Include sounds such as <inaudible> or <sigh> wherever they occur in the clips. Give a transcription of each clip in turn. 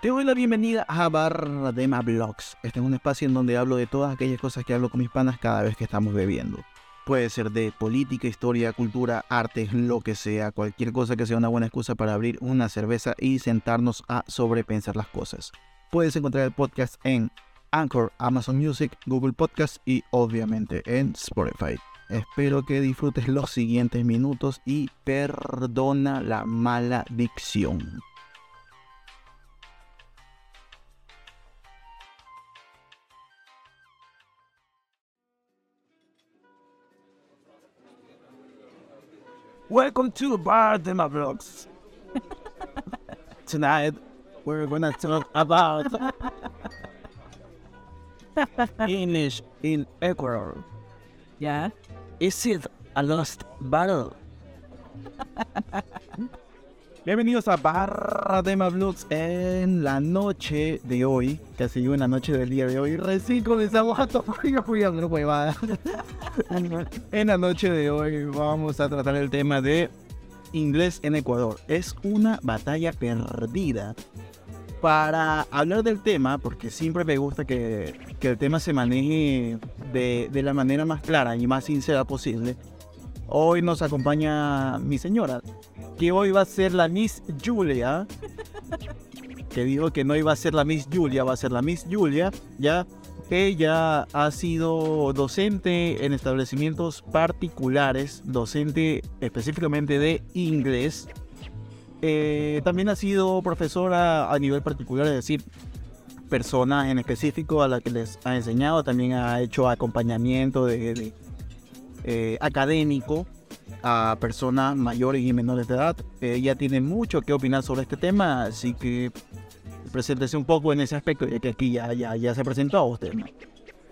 Te doy la bienvenida a Bardema Blogs. Este es un espacio en donde hablo de todas aquellas cosas que hablo con mis panas cada vez que estamos bebiendo. Puede ser de política, historia, cultura, arte, lo que sea, cualquier cosa que sea una buena excusa para abrir una cerveza y sentarnos a sobrepensar las cosas. Puedes encontrar el podcast en Anchor, Amazon Music, Google Podcast y obviamente en Spotify. Espero que disfrutes los siguientes minutos y perdona la mala dicción. Welcome to Bar de my Vlogs. <laughs> Tonight we're gonna talk about English in Ecuador. Yeah. Is it a lost battle? <laughs> Bienvenidos a Barra de Vlogs en la noche de hoy, casi en la noche del día de hoy. Recién comenzamos <laughs> a tomar huevada. <laughs> en la noche de hoy vamos a tratar el tema de inglés en Ecuador. Es una batalla perdida. Para hablar del tema, porque siempre me gusta que, que el tema se maneje de, de la manera más clara y más sincera posible, hoy nos acompaña mi señora, que hoy va a ser la Miss Julia, que dijo que no iba a ser la Miss Julia, va a ser la Miss Julia, ya. Ella ha sido docente en establecimientos particulares, docente específicamente de inglés. Eh, también ha sido profesora a nivel particular, es decir, persona en específico a la que les ha enseñado. También ha hecho acompañamiento de, eh, académico a personas mayores y menores de edad. Ella tiene mucho que opinar sobre este tema, así que preséntese un poco en ese aspecto, ya que aquí ya, ya, ya se presentó a usted.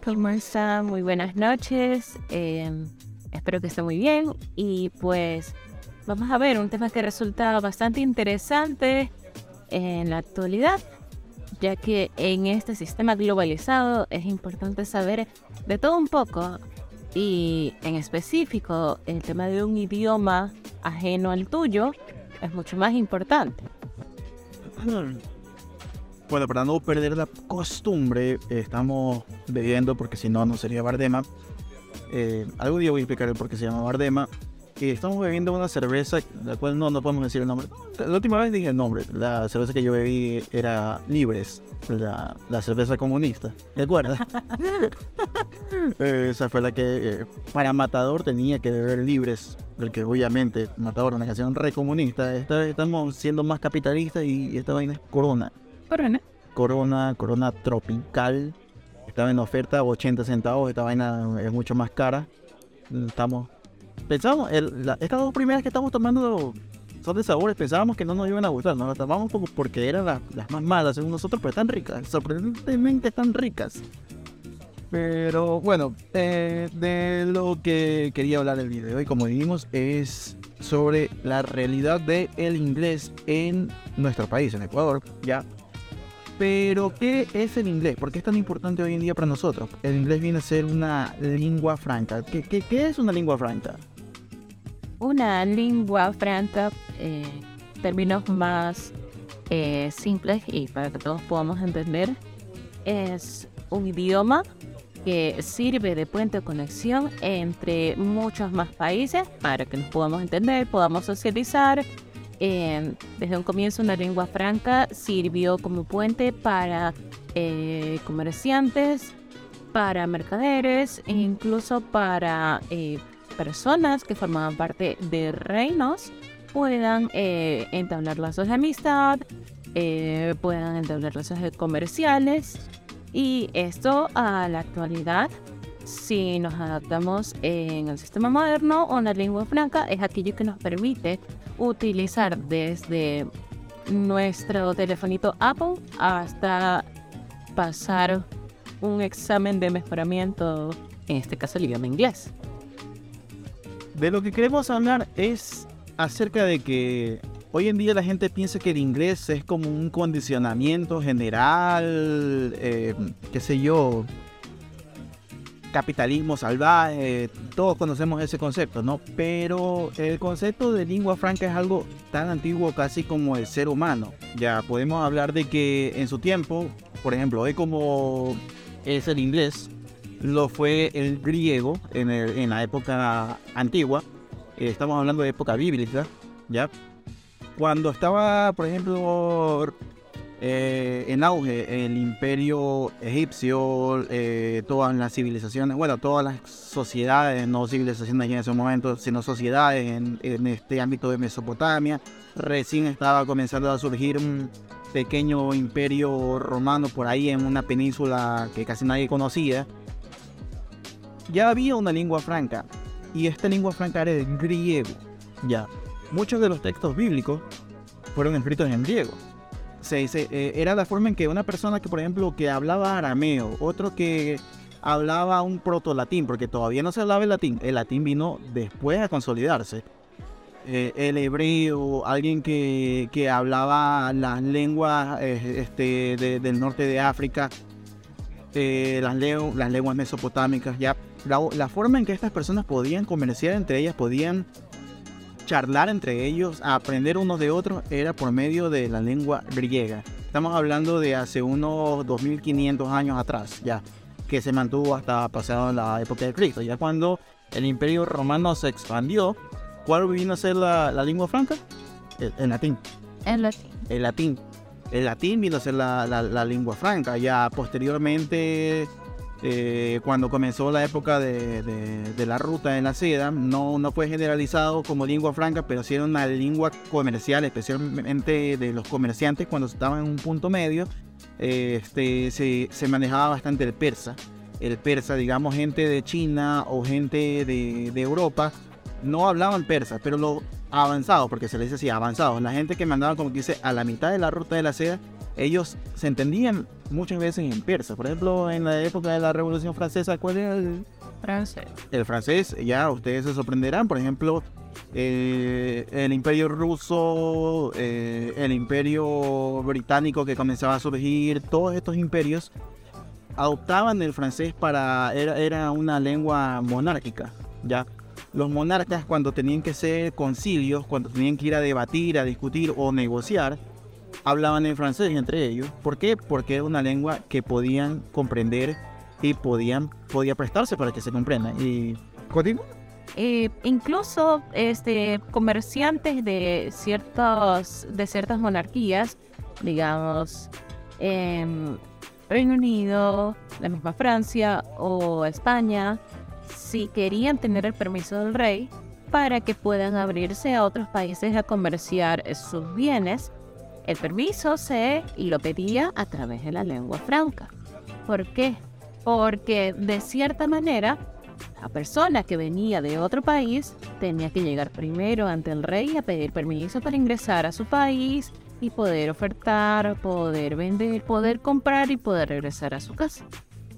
¿Cómo está? Muy buenas noches. Eh, espero que esté muy bien. Y pues vamos a ver un tema que resulta bastante interesante en la actualidad, ya que en este sistema globalizado es importante saber de todo un poco y en específico el tema de un idioma ajeno al tuyo es mucho más importante. <clears throat> Bueno, para no perder la costumbre, estamos bebiendo porque si no, no sería Bardema. Eh, algún día voy a explicar el por qué se llama Bardema. Y estamos bebiendo una cerveza, la cual no, no podemos decir el nombre. La última vez dije el nombre. La cerveza que yo bebí era Libres, la, la cerveza comunista. ¿De acuerdo? <laughs> Esa fue la que eh, para Matador tenía que beber Libres. Porque obviamente Matador es una canción re comunista. estamos siendo más capitalistas y, esta vaina es Corona. Corona. Corona, Corona Tropical. Estaba en oferta 80 centavos. Esta vaina es mucho más cara. Estamos. Pensamos, estas dos primeras que estamos tomando son de sabores. Pensábamos que no nos iban a gustar. Nos las tomamos porque eran las más malas según nosotros, pero están ricas. Sorprendentemente están ricas. Pero bueno, eh, de lo que quería hablar el video y como dijimos es sobre la realidad del el inglés en nuestro país, en Ecuador, ya pero, ¿qué es el inglés? ¿Por qué es tan importante hoy en día para nosotros? El inglés viene a ser una lengua franca. ¿Qué, qué, es una lengua franca? Una lengua franca, eh, términos más eh, simples y para que todos podamos entender, es un idioma que sirve de puente de conexión entre muchos más países para que nos podamos entender, podamos socializar. Desde un comienzo una lengua franca sirvió como puente para eh, comerciantes, para mercaderes incluso para eh, personas que formaban parte de reinos puedan eh, entablar lazos de amistad, puedan entablar lazos comerciales y esto a la actualidad si nos adaptamos en el sistema moderno o una lengua franca es aquello que nos permite utilizar desde nuestro telefonito Apple hasta pasar un examen de mejoramiento, en este caso el idioma inglés. De lo que queremos hablar es acerca de que hoy en día la gente piensa que el inglés es como un condicionamiento general, eh, qué sé yo, capitalismo salvaje, todos conocemos ese concepto, ¿no? Pero el concepto de lengua franca es algo tan antiguo casi como el ser humano. Ya podemos hablar de que en su tiempo, por ejemplo, hoy como es el inglés, lo fue el griego en, en la época antigua. Estamos hablando de época bíblica, ¿ya? Cuando estaba, por ejemplo, eh, en auge el imperio egipcio, eh, todas las civilizaciones, bueno, todas las sociedades, no civilizaciones en ese momento, sino sociedades en, en, este ámbito de Mesopotamia. Recién estaba comenzando a surgir un pequeño imperio romano por ahí en una península que casi nadie conocía. Ya había una lengua franca, y esta lengua franca era el griego. Ya, muchos de los textos bíblicos fueron escritos en griego se, eh, era la forma en que una persona que, por ejemplo, que hablaba arameo, otro que hablaba un proto-latín, porque todavía no se hablaba el latín, el latín vino después a consolidarse. Eh, el hebreo, alguien que, que hablaba las lenguas eh, este, del norte de África, las, las lenguas mesopotámicas, ya la, la forma en que estas personas podían comerciar entre ellas, podían charlar entre ellos, aprender unos de otros, era por medio de la lengua griega. Estamos hablando de hace unos 2500 años atrás, ya, que se mantuvo hasta pasado la época de Cristo. Ya cuando el imperio romano se expandió, ¿cuál vino a ser la, lengua franca? El, latín. El latín. El latín. El latín vino a ser la, la lengua franca. Ya posteriormente eh, cuando comenzó la época de, la ruta en la seda, no, fue generalizado como lengua franca, pero sí era una lengua comercial, especialmente de los comerciantes cuando estaban en un punto medio, este, se, manejaba bastante el persa. El persa, digamos, gente de China o gente de, Europa, no hablaban persa, pero lo avanzado, porque se les dice así, avanzados, la gente que mandaba como que dice a la mitad de la ruta de la seda, ellos se entendían muchas veces en persa. Por ejemplo, en la época de la Revolución Francesa, ¿cuál era el francés? El francés, ya ustedes se sorprenderán. Por ejemplo, eh, el imperio ruso, eh, el imperio británico que comenzaba a surgir, todos estos imperios adoptaban el francés para, era, era una lengua monárquica, ¿ya? Los monarcas cuando tenían que hacer concilios, cuando tenían que ir a debatir, a discutir o negociar, hablaban en francés entre ellos. ¿Por qué? Porque era una lengua que podían comprender y podían podía prestarse para que se comprenda. Y eh, incluso este comerciantes de ciertos de ciertas monarquías, digamos, Reino Unido, la misma Francia o España, si querían tener el permiso del rey para que puedan abrirse a otros países a comerciar sus bienes, el permiso se lo pedía a través de la lengua franca. ¿Por qué? Porque de cierta manera la persona que venía de otro país tenía que llegar primero ante el rey a pedir permiso para ingresar a su país y poder ofertar, poder vender, poder comprar y poder regresar a su casa.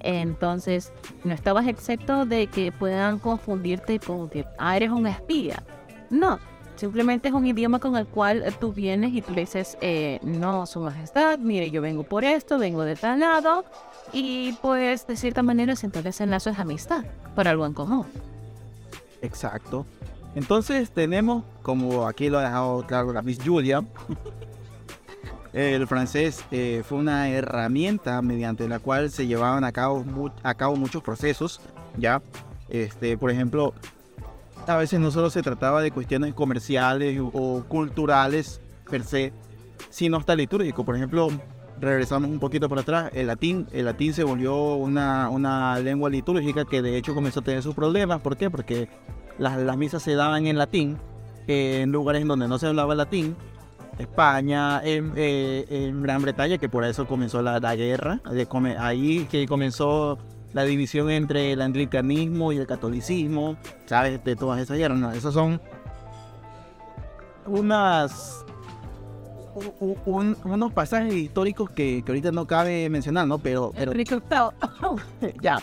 Entonces, no estabas excepto de que puedan confundirte con que ah, eres un espía. No, Simplemente es un idioma con el cual tú vienes y tú dices, eh, no, su majestad, mire, yo vengo por esto, vengo de tal lado, y pues de cierta manera se establecen lazos de amistad por algo en común. Exacto. Entonces tenemos, como aquí lo ha dejado claro la Miss Julia, el francés eh, fue una herramienta mediante la cual se llevaban a cabo, a cabo muchos procesos, ¿ya? Este, por ejemplo, a veces no solo se trataba de cuestiones comerciales o culturales per se, sino hasta litúrgico. Por ejemplo, regresamos un poquito para atrás, el latín, el latín se volvió una, una lengua litúrgica que de hecho comenzó a tener sus problemas. ¿Por qué? Porque las, las misas se daban en latín, en lugares donde no se hablaba latín. España, en, eh, en Gran Bretaña, que por eso comenzó la, la guerra, de, ahí que comenzó la división entre el anglicanismo y el catolicismo, ¿sabes? De todas esas guerras. esos son unas unos pasajes históricos que, ahorita no cabe mencionar, ¿no? Pero, pero <laughs> ya.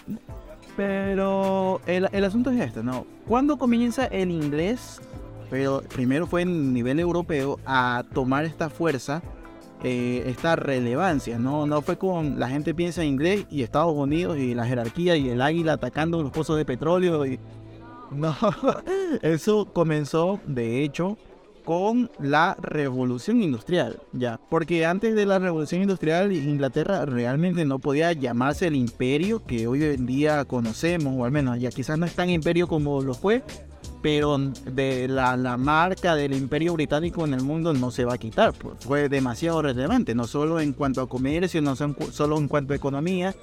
Pero el, el, asunto es este, ¿no? ¿Cuándo comienza el inglés? Pero primero fue en nivel europeo a tomar esta fuerza eh, esta relevancia, ¿no? No fue con la gente piensa en inglés y Estados Unidos y la jerarquía y el águila atacando los pozos de petróleo y <laughs> no, eso comenzó de hecho con la revolución industrial, ya, porque antes de la revolución industrial Inglaterra realmente no podía llamarse el imperio que hoy en día conocemos, o al menos ya quizás no es tan imperio como lo fue, pero de la, marca del imperio británico en el mundo no se va a quitar, pues fue demasiado relevante, no solo en cuanto a comercio, no solo en cuanto a economía,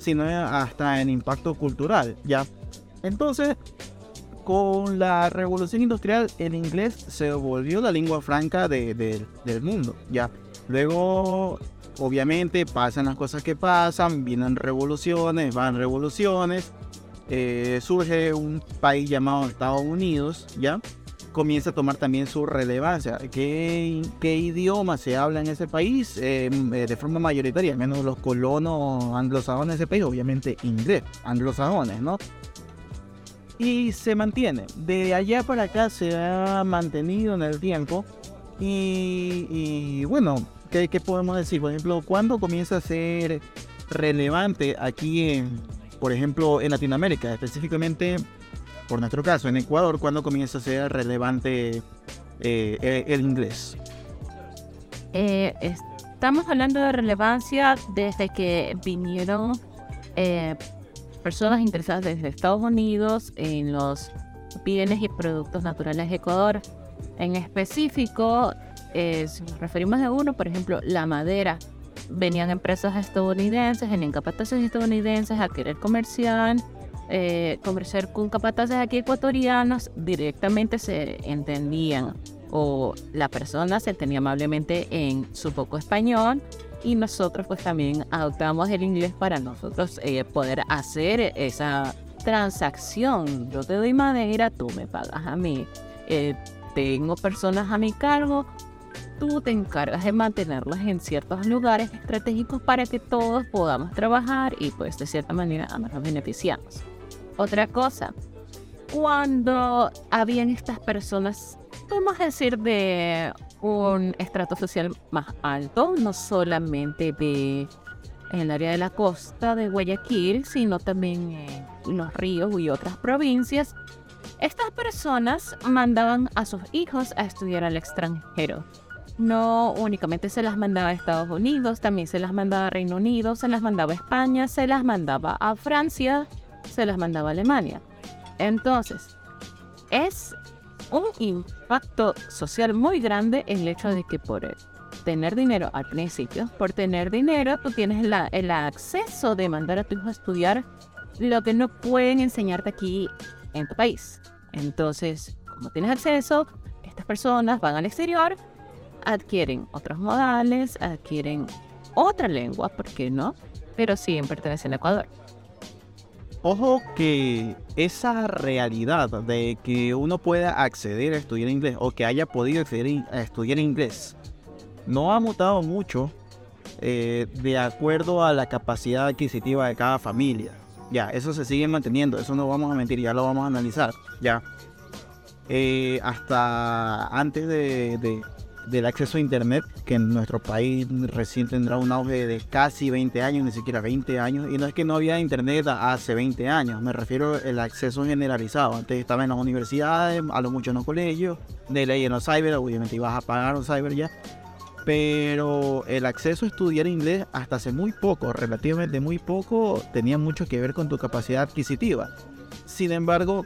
sino hasta en impacto cultural, ya. Entonces, con la revolución industrial el inglés se volvió la lengua franca del mundo, ya. Luego, obviamente, pasan las cosas que pasan, vienen revoluciones, van revoluciones, eh, surge un país llamado Estados Unidos, ¿ya? Comienza a tomar también su relevancia. ¿Qué, qué idioma se habla en ese país? Em, eh, de forma mayoritaria, al menos los colonos anglosajones de ese país, obviamente inglés, anglosajones, ¿no? Y se mantiene. De allá para acá se ha mantenido en el tiempo. Y, bueno, ¿qué, ¿qué podemos decir? Por ejemplo, ¿cuándo comienza a ser relevante aquí en, por ejemplo, en Latinoamérica, específicamente, por nuestro caso, en Ecuador, ¿cuándo comienza a ser relevante eh, el inglés? Eh, estamos hablando de relevancia desde que vinieron eh, personas interesadas desde Estados Unidos en los bienes y productos naturales de Ecuador. En específico, si nos referimos a uno, por ejemplo, la madera venían empresas estadounidenses, venían capataces estadounidenses a querer comerciar, eh, comerciar con capataces aquí ecuatorianos, directamente se entendían o la persona se entendía amablemente en su poco español y nosotros pues también adoptamos el inglés para nosotros eh, poder hacer esa transacción. Yo te doy madera, tú me pagas a mí. Eh, tengo personas a mi cargo, tú te encargas de mantenerlas en ciertos lugares estratégicos para que todos podamos trabajar y pues de cierta manera nos beneficiamos. Otra cosa, cuando habían estas personas, podemos decir de un estrato social más alto, no solamente de en el área de la costa de Guayaquil, sino también en los ríos y otras provincias, estas personas mandaban a sus hijos a estudiar al extranjero no únicamente se las mandaba a Estados Unidos, también se las mandaba a Reino Unido, se las mandaba a España, se las mandaba a Francia, se las mandaba a Alemania. Entonces, es un impacto social muy grande el hecho de que por tener dinero al principio, por tener dinero, tú tienes el acceso de mandar a tu hijo a estudiar lo que no pueden enseñarte aquí en tu país. Entonces, como tienes acceso, estas personas van al exterior adquieren otros modales, adquieren otra lengua, ¿por qué no? Pero siguen perteneciendo a Ecuador. Ojo que esa realidad de que uno pueda acceder a estudiar inglés o que haya podido acceder a estudiar inglés no ha mutado mucho eh, de acuerdo a la capacidad adquisitiva de cada familia. Ya, eso se sigue manteniendo, eso no vamos a mentir, ya lo vamos a analizar. Ya, eh, hasta antes de, del acceso a Internet, que en nuestro país recién tendrá un auge de casi 20 años, ni siquiera 20 años. Y no es que no había Internet hace 20 años, me refiero al acceso generalizado. Antes estaba en las universidades, a lo mucho en los colegios, de ley en los cyber, obviamente ibas a pagar un cyber ya. Pero el acceso a estudiar inglés hasta hace muy poco, relativamente muy poco, tenía mucho que ver con tu capacidad adquisitiva. Sin embargo,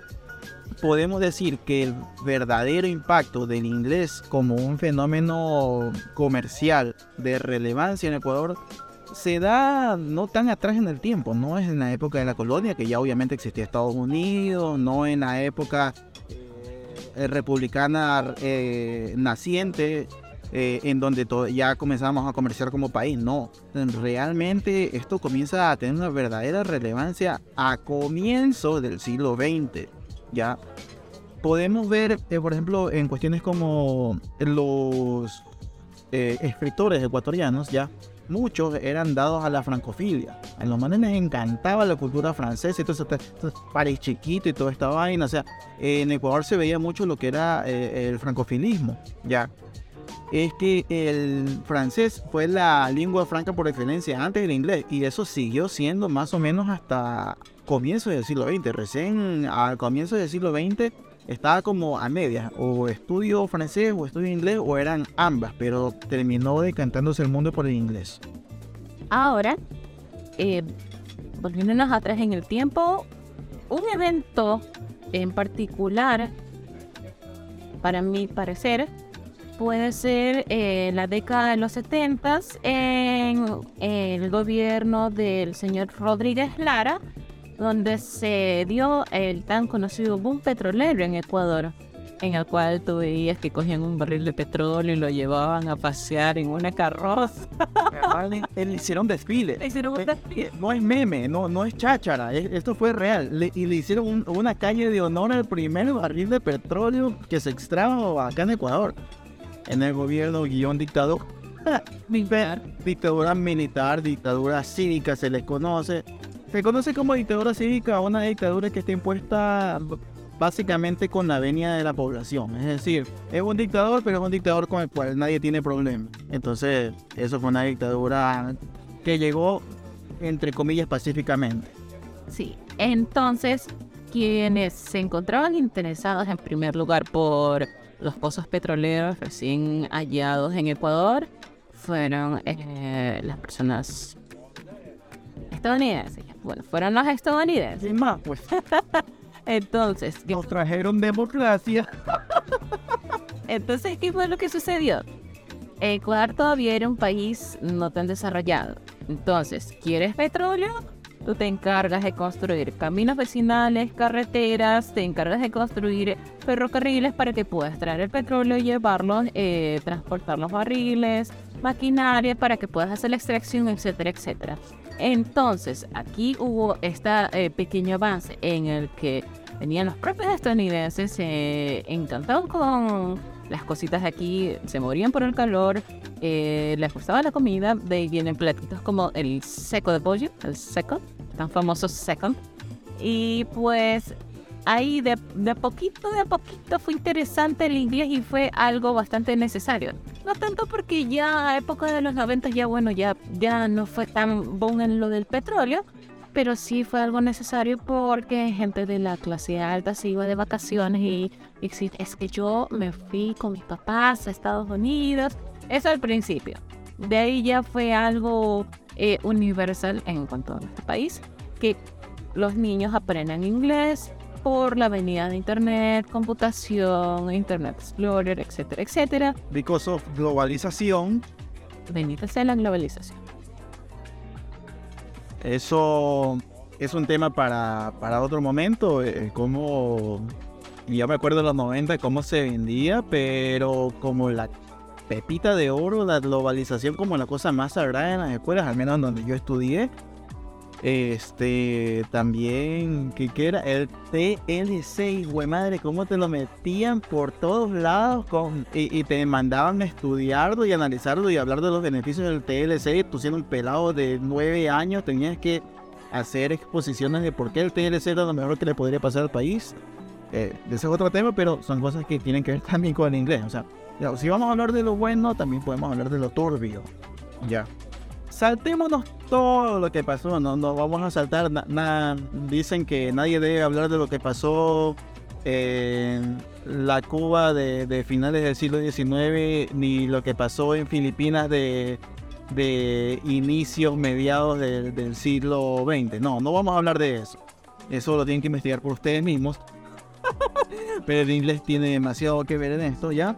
podemos decir que el verdadero impacto del inglés como un fenómeno comercial de relevancia en Ecuador se da no tan atrás en el tiempo, no es en la época de la colonia, que ya obviamente existía Estados Unidos, no en la época eh, republicana eh, naciente, eh, en donde ya comenzamos a comerciar como país, no. Realmente esto comienza a tener una verdadera relevancia a comienzos del siglo XX ya podemos ver, eh, por ejemplo, en cuestiones como los eh, escritores ecuatorianos, ya muchos eran dados a la francofilia. A los manes les encantaba la cultura francesa, entonces, entonces París chiquito y toda esta vaina. O sea, en Ecuador se veía mucho lo que era eh, el francofilismo, ya. es que el francés fue la lengua franca por excelencia antes del inglés y eso siguió siendo más o menos hasta comienzos del siglo XX. Recién al comienzo del siglo XX estaba como a medias, o estudio francés o estudio inglés o eran ambas, pero terminó decantándose el mundo por el inglés. Ahora, eh, volviéndonos atrás en el tiempo, un evento en particular, para mi parecer, puede ser eh, la década de los 70 en el gobierno del señor Rodríguez Lara, donde se dio el tan conocido boom petrolero en Ecuador, en el cual tú veías que cogían un barril de petróleo y lo llevaban a pasear en una carroza. <laughs> le hicieron desfile. Le hicieron un desfile. No es meme, no, no es cháchara, es- esto fue real. Le- y le hicieron un- una calle de honor al primer barril de petróleo que se extrajo acá en Ecuador. En el gobierno guion dictador. <laughs> Dictadura militar, dictadura cívica se les conoce. Se conoce como dictadura cívica una dictadura que está impuesta básicamente con la venia de la población. Es decir, es un dictador, pero es un dictador con el cual nadie tiene problema. Entonces, eso fue una dictadura que llegó, entre comillas, pacíficamente. Sí, entonces quienes se encontraban interesados en primer lugar por los pozos petroleros recién hallados en Ecuador fueron eh, las personas estadounidenses. Bueno, fueron los estadounidenses. Sin más, pues, <laughs> Entonces, ¿qué, nos trajeron democracia. <laughs> entonces, ¿qué fue lo que sucedió? Ecuador todavía era un país no tan desarrollado. Entonces, ¿quieres petróleo? Tú te encargas de construir caminos vecinales, carreteras, te encargas de construir ferrocarriles para que puedas traer el petróleo y llevarlo, eh, transportar los barriles, maquinaria para que puedas hacer la extracción, etcétera, etcétera. Entonces, aquí hubo este pequeño avance en el que venían los propios estadounidenses, se encantaban con las cositas de aquí, se morían por el calor, eh, les gustaba la comida, de ahí vienen platitos como el seco de pollo, el seco, tan famoso second. Y pues ahí de, de poquito, de a poquito fue interesante el inglés y fue algo bastante necesario. No tanto porque ya a época de los 90 ya bueno, ya, ya no fue tan boom en lo del petróleo, pero sí fue algo necesario porque gente de la clase alta se iba de vacaciones y, y es que yo me fui con mis papás a Estados Unidos. Eso al principio. De ahí ya fue algo eh, universal en cuanto a nuestro país, que los niños aprendan inglés por la venida de Internet, computación, Internet Explorer, etcétera, etcétera. Because of globalización, Bendita sea la globalización. Eso es un tema para, para otro momento, eh, como ya me acuerdo de los 90 cómo se vendía, pero como la pepita de oro, la globalización como la cosa más sagrada en las escuelas, al menos donde yo estudié. Este, también, ¿qué, qué era? El TLC, güey madre, cómo te lo metían por todos lados con, y, y te mandaban a estudiarlo y analizarlo y hablar de los beneficios del TLC. Tú siendo un pelado de 9 años tenías que hacer exposiciones de por qué el TLC era lo mejor que le podría pasar al país. Eh, ese es otro tema, pero son cosas que tienen que ver <laughs> también con el inglés. O sea, si vamos a hablar de lo bueno, también podemos hablar de lo turbio. Ya. Saltémonos todo lo que pasó, no, no vamos a saltar nada. Dicen que nadie debe hablar de lo que pasó en la Cuba de, finales del siglo XIX, ni lo que pasó en Filipinas de, de inicios, mediados del siglo XX. No, no vamos a hablar de eso. Eso lo tienen que investigar por ustedes mismos. <laughs> Pero el inglés tiene demasiado que ver en esto, ¿ya?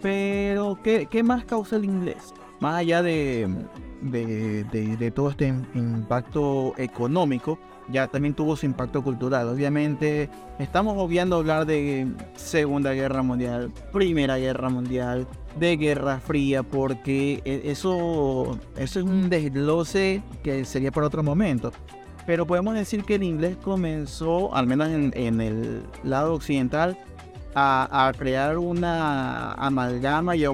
Pero, ¿qué, qué más causa el inglés? Más allá de, de, de- todo este im- impacto económico, ya también tuvo su impacto cultural. Obviamente, estamos obviando hablar de Segunda Guerra Mundial, Primera Guerra Mundial, de Guerra Fría, porque e- eso, eso es un desglose que sería para otro momento. Pero podemos decir que el inglés comenzó, al menos en, en el lado occidental, a, a crear una amalgama y a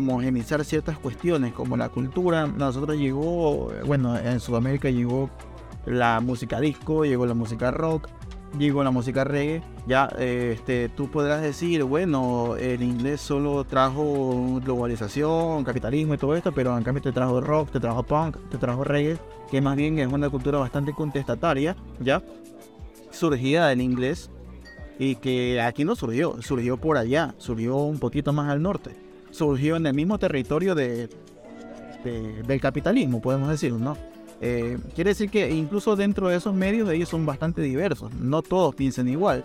ciertas cuestiones, como la cultura. Nosotros llegó, bueno, en Sudamérica llegó la música disco, llegó la música rock, digo la música reggae, ya este, tú podrás decir, bueno, el inglés solo trajo globalización, capitalismo y todo esto, pero en cambio te trajo rock, te trajo punk, te trajo reggae, que más bien es una cultura bastante contestataria, ya, surgida del inglés, y que aquí no surgió, surgió por allá, surgió un poquito más al norte, surgió en el mismo territorio de, del capitalismo, podemos decir, ¿no? Eh, quiere decir que incluso dentro de esos medios ellos son bastante diversos, no todos piensan igual.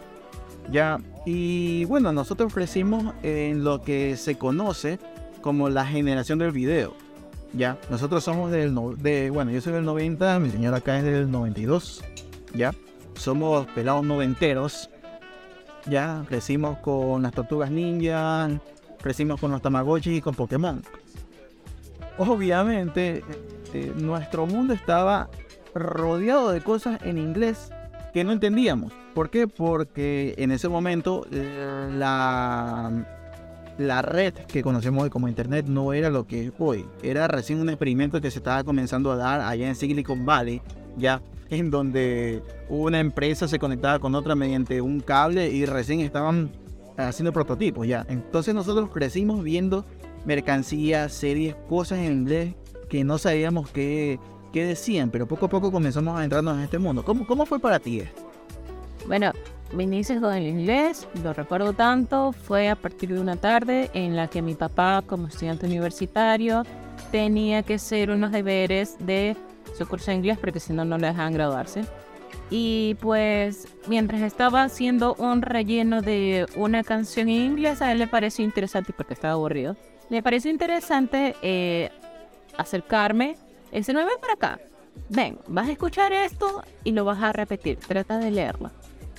Ya, y bueno, nosotros crecimos en lo que se conoce como la generación del video. Ya, nosotros somos del, de, bueno, yo soy del 90, mi señora acá es del 92. Ya, somos pelados noventeros ya crecimos con las tortugas ninja, crecimos con los tamagotchi y con Pokémon. Obviamente, eh, nuestro mundo estaba rodeado de cosas en inglés que no entendíamos. ¿Por qué? Porque en ese momento eh, la, la red que conocemos como Internet no era lo que es hoy. Era recién un experimento que se estaba comenzando a dar allá en Silicon Valley, ya en donde una empresa se conectaba con otra mediante un cable y recién estaban haciendo prototipos ya. Entonces nosotros crecimos viendo mercancías, series, cosas en inglés que no sabíamos qué, qué decían, pero poco a poco comenzamos a entrarnos en este mundo. ¿Cómo, cómo fue para ti Bueno, mi inicio con el inglés, lo recuerdo tanto, fue a partir de una tarde en la que mi papá, como estudiante universitario, tenía que hacer unos deberes de su curso de inglés porque si no, no le dejaban graduarse. Y pues mientras estaba haciendo un relleno de una canción en inglés, a él le pareció interesante porque estaba aburrido. Le pareció interesante eh, acercarme. Dice, no, ven para acá. Ven, vas a escuchar esto y lo vas a repetir. Trata de leerlo.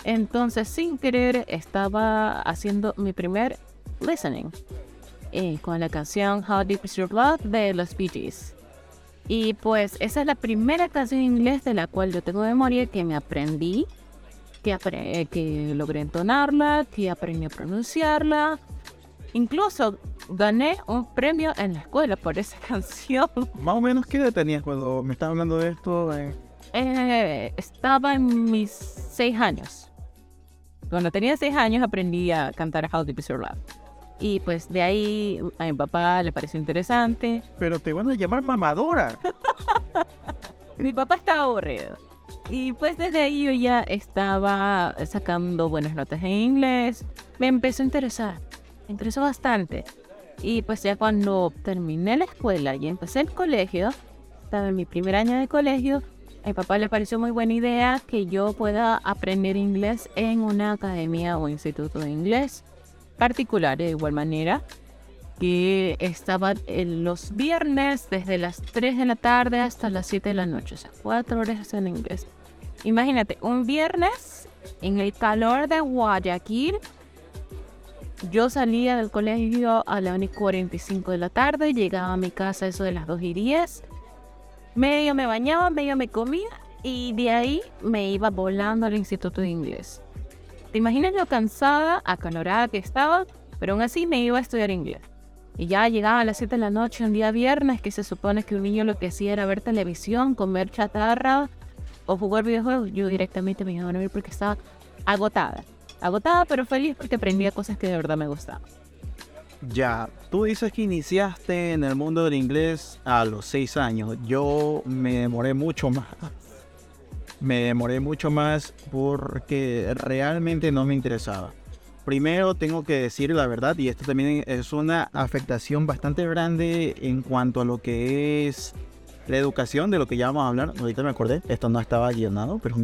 Entonces, sin querer, estaba haciendo mi primer listening eh, con la canción How Deep Is Your Love de los Bee Gees. Y pues esa es la primera canción en inglés de la cual yo tengo memoria que me aprendí, que, eh, que logré entonarla, que aprendí a pronunciarla. Incluso gané un premio en la escuela por esa <laughs> canción. Más o menos, ¿qué edad tenías cuando me estabas hablando de esto? Eh, estaba en mis seis años. Cuando tenía seis años aprendí a cantar How Deep Is Your Love. Y pues de ahí a mi papá le pareció interesante. Pero te van a llamar mamadora. <laughs> mi papá estaba aburrido. Y pues desde ahí yo ya estaba sacando buenas notas en inglés. Me empezó a interesar. Me interesó bastante. Y pues ya cuando terminé la escuela y empecé el colegio, estaba en mi primer año de colegio, a mi papá le pareció muy buena idea que yo pueda aprender inglés en una academia o instituto de inglés particular de igual manera que estaba en los viernes desde las 3 de la tarde hasta las 7 de la noche, o sea, 4 horas en inglés. Imagínate, un viernes en el calor de Guayaquil, yo salía del colegio a las 1 y 45 de la tarde, llegaba a mi casa eso de las 2 y 10, medio me bañaba, medio me comía y de ahí me iba volando al Instituto de Inglés. ¿Te imaginas lo cansada, acalorada que estaba? Pero aún así me iba a estudiar inglés. Y ya llegaba a las 7 de la noche, un día viernes, que se supone que un niño lo que hacía era ver televisión, comer chatarra o jugar videojuegos. Yo directamente me iba a dormir porque estaba agotada. Agotada, pero feliz porque aprendía cosas que de verdad me gustaban. Ya, tú dices que iniciaste en el mundo del inglés a los 6 años. Yo me demoré mucho más me demoré mucho más porque realmente no me interesaba. Primero tengo que decir la verdad y esto también es una afectación bastante grande en cuanto a lo que es la educación, de lo que ya vamos a hablar. Ahorita me acordé, esto no estaba guionado, pero...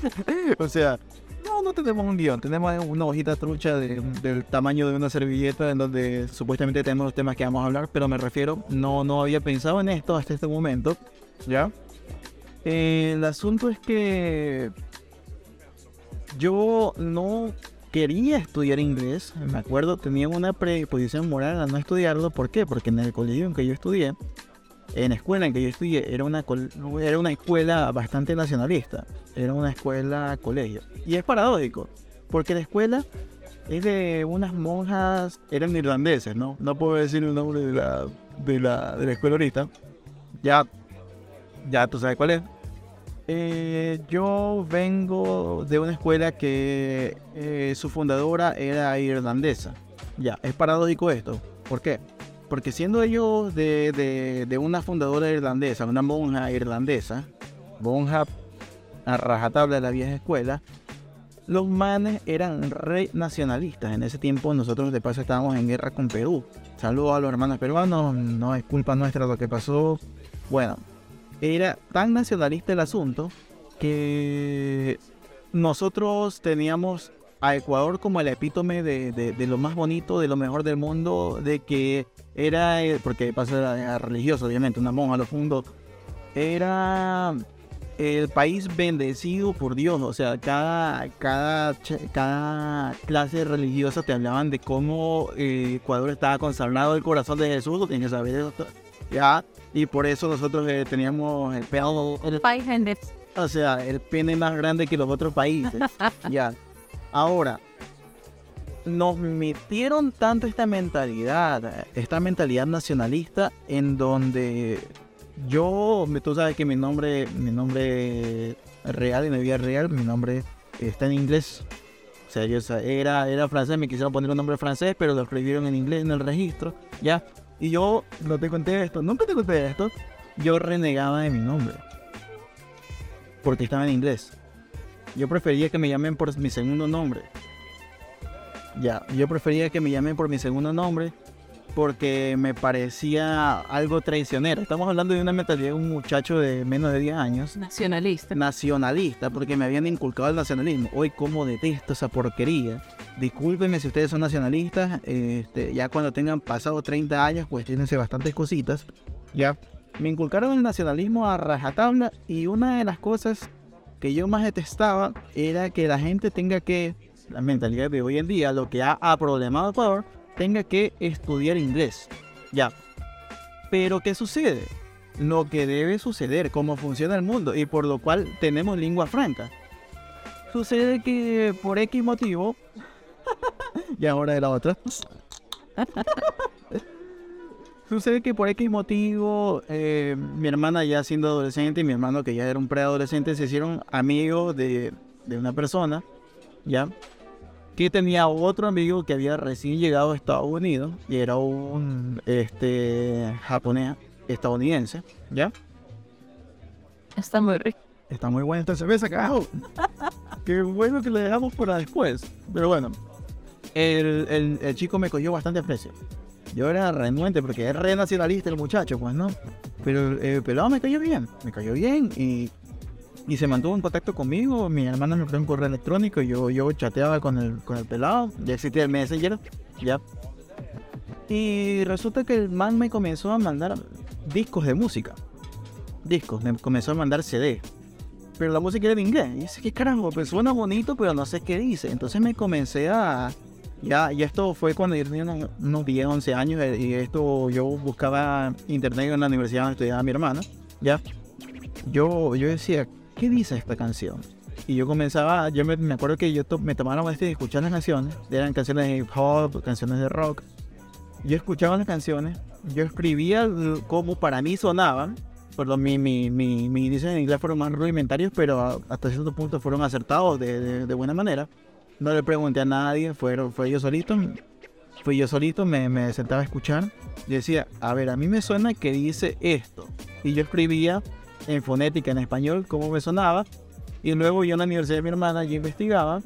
<laughs> o sea, no, no tenemos un guion, tenemos una hojita trucha del tamaño de una servilleta en donde supuestamente tenemos los temas que vamos a hablar, pero me refiero, no, no había pensado en esto hasta este momento, ¿ya? El asunto es que yo no quería estudiar inglés. Me acuerdo, tenía una predisposición moral a no estudiarlo. ¿Por qué? Porque en el colegio en que yo estudié, en la escuela en que yo estudié, era una, era una escuela bastante nacionalista. Era una escuela colegio. Y es paradójico, porque la escuela es de unas monjas, eran irlandeses, ¿no? No puedo decir el nombre de la, de la, de la escuela ahorita. Ya, ya tú sabes cuál es. Eh, yo vengo de una escuela que eh, su fundadora era irlandesa. Ya, es paradójico esto. ¿Por qué? Porque siendo ellos de, una fundadora irlandesa, una monja irlandesa, monja a rajatabla de la vieja escuela, los manes eran re nacionalistas. En ese tiempo nosotros de paso estábamos en guerra con Perú. Saludos a los hermanos peruanos, no es culpa nuestra lo que pasó. Bueno, era tan nacionalista el asunto que nosotros teníamos a Ecuador como el epítome de, de- de lo más bonito, de lo mejor del mundo, de que era, eh, porque de paso era, religioso, obviamente, una monja lo fundó, era el país bendecido por Dios, o sea, cada, cada, cada clase religiosa te hablaban de cómo eh, Ecuador estaba consagrado el corazón de Jesús, tienes que saber eso, ya, y por eso nosotros eh, teníamos el pelo, el- o sea, el pene más grande que los otros países. <laughs> ya. Ahora, nos metieron tanto esta mentalidad, esta mentalidad nacionalista, en donde yo, tú sabes que mi nombre, mi nombre real, en mi vida real, mi nombre está en inglés. O sea, yo era, era francés, me quisieron poner un nombre francés, pero lo escribieron en inglés en el registro, ¿ya? Y yo no te conté esto, nunca te conté esto, yo renegaba de mi nombre porque estaba en inglés. Yo prefería que me llamen por mi segundo nombre. Ya, yo prefería que me llamen por mi segundo nombre porque me parecía algo traicionero. Estamos hablando de una mentalidad de un muchacho de menos de 10 años, Nacionalista. nacionalista, porque me habían inculcado el nacionalismo. Hoy, como detesto esa porquería. Discúlpenme si ustedes son nacionalistas, este, ya cuando tengan pasado 30 años, tienense bastantes cositas. Ya, me inculcaron el nacionalismo a rajatabla y una de las cosas que yo más detestaba era que la gente tenga que, la mentalidad de hoy en día, lo que ha aproblemado Ecuador, tenga que estudiar inglés. Ya. Pero ¿qué sucede? Lo que debe suceder, cómo funciona el mundo y por lo cual tenemos lengua franca. Sucede que por X motivo, <laughs> y ahora de la otra, <laughs> Sucede que por X motivo, eh, mi hermana ya siendo adolescente y mi hermano que ya era un preadolescente se hicieron amigos de, de una persona, ¿ya? Que tenía otro amigo que había recién llegado a Estados Unidos y era un este, japonés estadounidense, ¿ya? Está muy rico. Está muy buena esta cerveza, carajo. <laughs> Qué bueno que le dejamos para después. Pero bueno, el, el- chico me cogió bastante aprecio. Yo era renuente porque es re nacionalista el muchacho, pues, ¿no? Pero el el pelado me cayó bien, me cayó bien y, y se mantuvo en contacto conmigo. Mi hermana me creó un correo electrónico y yo, yo chateaba con el, con el pelado. Ya existía el Messenger, ya. Y resulta que el man me comenzó a mandar discos de música. Discos, me comenzó a mandar CD pero la música era en inglés. Y dice, ¿qué carajo? Pues suena bonito, pero no sé qué dice. Entonces me comencé a... Ya, y esto fue cuando yo tenía unos, unos 10, 11 años eh, y esto yo buscaba internet en la universidad donde estudiaba mi hermana. Ya. Yo, yo decía, ¿qué dice esta canción? Y yo comenzaba, yo me, me acuerdo que yo to- me tomaba molestia de escuchar las canciones. Eran canciones de hip hop, canciones de rock. Yo escuchaba las canciones, yo escribía como para mí sonaban. Perdón, mi, mi, mi, mis inicios en inglés fueron más rudimentarios, pero hasta cierto punto fueron acertados de, de- de buena manera. No le pregunté a nadie, fueron, fue yo solito. Fui yo solito, me, sentaba a escuchar. Decía, a ver, a mí me suena que dice esto. Y yo escribía en fonética, en español, cómo me sonaba. Y luego yo en la universidad de mi hermana, yo investigaba.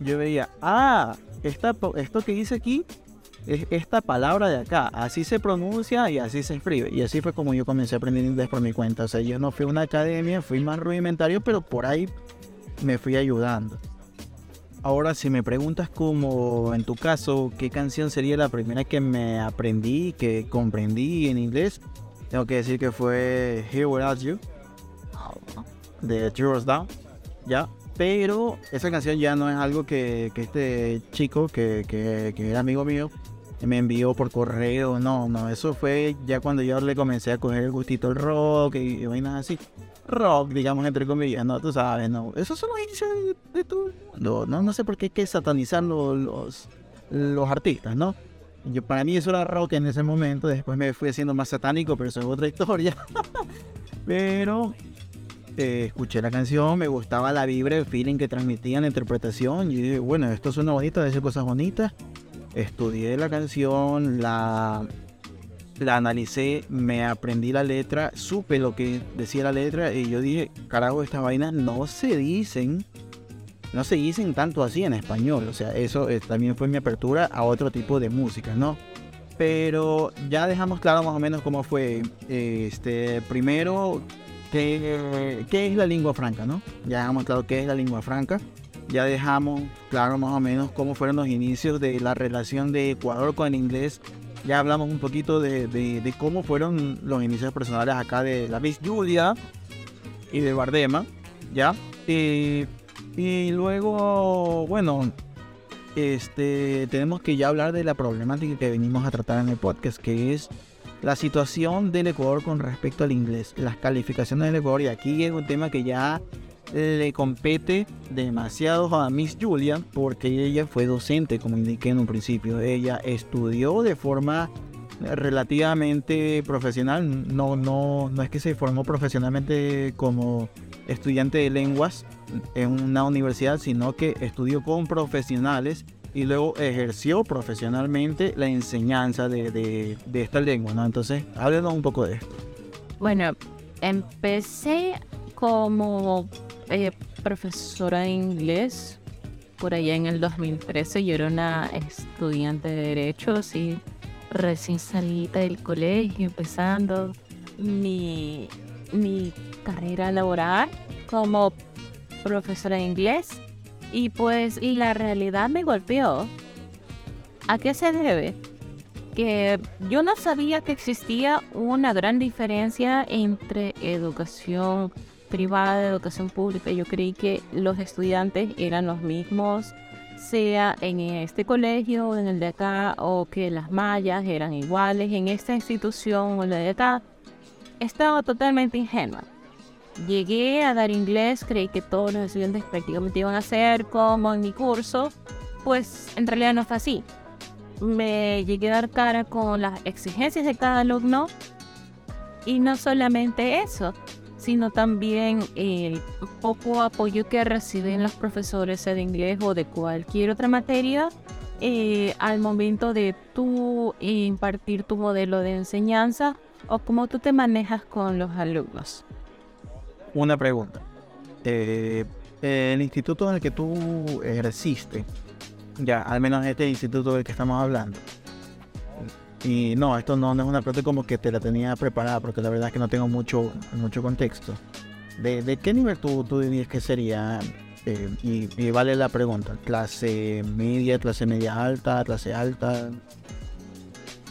Yo veía, ah, esta, esto que dice aquí es esta palabra de acá. Así se pronuncia y así se escribe. Y así fue como yo comencé a aprender inglés por mi cuenta. O sea, yo no fui a una academia, fui más rudimentario, pero por ahí me fui ayudando. Ahora, si me preguntas como en tu caso, ¿qué canción sería la primera que me aprendí, que comprendí en inglés? Tengo que decir que fue Here Without You, de Jules Down, ¿ya? Pero esa canción ya no es algo que, que este chico, que, que, que era amigo mío, me envió por correo, no, no, eso fue ya cuando yo le comencé a coger el gustito al rock y vainas así. Rock, digamos, entre comillas, no, tú sabes, no. Esos son los inicios de, de todo el mundo, ¿no? No sé por qué hay que satanizar lo- los, los artistas, ¿no? Yo, para mí eso era rock en ese momento, después me fui haciendo más satánico, pero eso es otra historia. <laughs> pero eh, escuché la canción, me gustaba la vibra, el feeling que transmitía la interpretación. Y bueno, esto suena bonito, decir cosas bonitas. Estudié la canción, la, la analicé, me aprendí la letra, supe lo que decía la letra y yo dije, carajo, estas vainas no se dicen, no se dicen tanto así en español. O sea, eso eh, también fue mi apertura a otro tipo de música, ¿no? Pero ya dejamos claro más o menos cómo fue. Este, primero, qué, qué es la lengua franca, ¿no? Ya dejamos claro qué es la lengua franca. Ya dejamos claro más o menos cómo fueron los inicios de la relación de Ecuador con el inglés ya hablamos un poquito de, cómo fueron los inicios personales acá de la Miss Julia y de Bardema, ¿ya? y luego, bueno, este, tenemos que ya hablar de la problemática que venimos a tratar en el podcast, que es la situación del Ecuador con respecto al inglés, las calificaciones del Ecuador, y aquí es un tema que ya le compete demasiado a Miss Julia porque ella fue docente, como indiqué en un principio. Ella estudió de forma relativamente profesional, no, no, no es que se formó profesionalmente como estudiante de lenguas en una universidad, sino que estudió con profesionales y luego ejerció profesionalmente la enseñanza de, de, de esta lengua. Entonces, háblenos un poco de esto. Bueno, empecé como eh, profesora de inglés por allá en el 2013. Yo era una estudiante de Derecho, y recién salida del colegio, empezando mi, mi carrera laboral como profesora de inglés. Y pues, la realidad me golpeó. ¿A qué se debe? Que yo no sabía que existía una gran diferencia entre educación privada, de educación pública, yo creí que los estudiantes eran los mismos, sea en este colegio o en el de acá, o que las mallas eran iguales en esta institución o en la de acá. Estaba totalmente ingenua. Llegué a dar inglés, creí que todos los estudiantes prácticamente iban a ser como en mi curso, pues en realidad no fue así. Me llegué a dar cara con las exigencias de cada alumno y no solamente eso, sino también el poco apoyo que reciben los profesores de inglés o de cualquier otra materia eh, al momento de tú impartir tu modelo de enseñanza o cómo tú te manejas con los alumnos. Una pregunta. Eh, el instituto en el que tú ejerciste, ya, al menos este instituto del que estamos hablando, y no, esto no, es una pregunta como que te la tenía preparada, porque la verdad es que no tengo mucho, mucho contexto. ¿De, qué nivel tú, tú dirías que sería? Eh, y, vale la pregunta, ¿clase media, clase media alta, clase alta?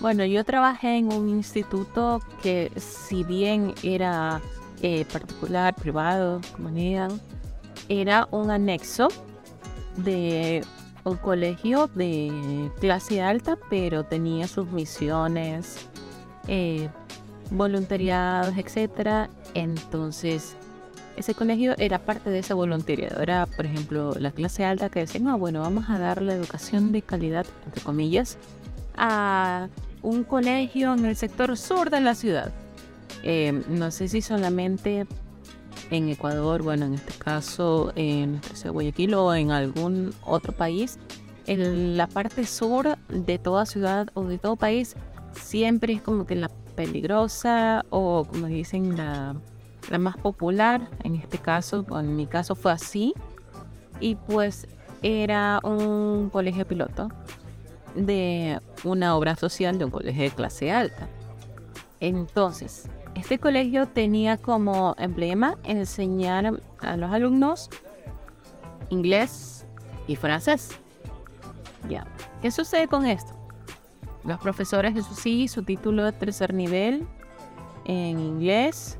Bueno, yo trabajé en un instituto que si bien era eh, particular, privado, comunidad, era un anexo de un colegio de clase alta, pero tenía sus misiones, eh, voluntariados, etc. Entonces, ese colegio era parte de ese voluntariado. Era, por ejemplo, la clase alta que decía, no, bueno, vamos a dar la educación de calidad, entre comillas, a un colegio en el sector sur de la ciudad. Eh, no sé si solamente en Ecuador, bueno, en este caso en Guayaquil o en algún otro país, en la parte sur de toda ciudad o de todo país siempre es como que la peligrosa o como dicen la, la más popular, en este caso, en mi caso fue así, y pues era un colegio piloto de una obra social de un colegio de clase alta. Entonces, este colegio tenía como emblema enseñar a los alumnos inglés y francés. Ya. ¿Qué sucede con esto? Los profesores, eso sí, su título de tercer nivel en inglés,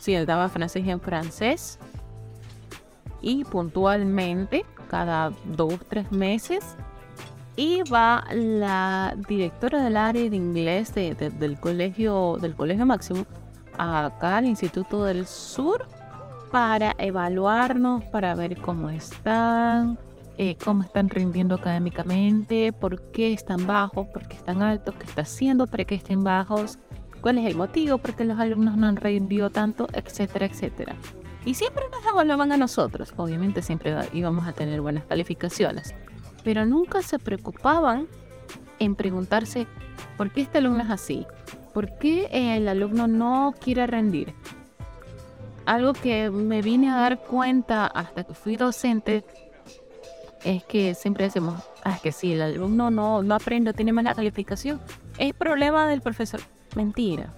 sí, él daba francés en francés, y puntualmente, cada dos, tres meses, iba la directora del área de inglés del colegio del colegio máximo acá al Instituto del Sur para evaluarnos, para ver cómo están, eh, cómo están rindiendo académicamente, por qué están bajos, por qué están altos, qué está haciendo para que estén bajos, cuál es el motivo por qué los alumnos no han rendido tanto, etcétera, etcétera. Y siempre nos evaluaban a nosotros. Obviamente siempre íbamos a tener buenas calificaciones. Pero nunca se preocupaban en preguntarse por qué este alumno es así. ¿Por qué el alumno no quiere rendir? Algo que me vine a dar cuenta hasta que fui docente es que siempre decimos, ah, que si el alumno no, no aprende tiene mala calificación, es problema del profesor. Mentira.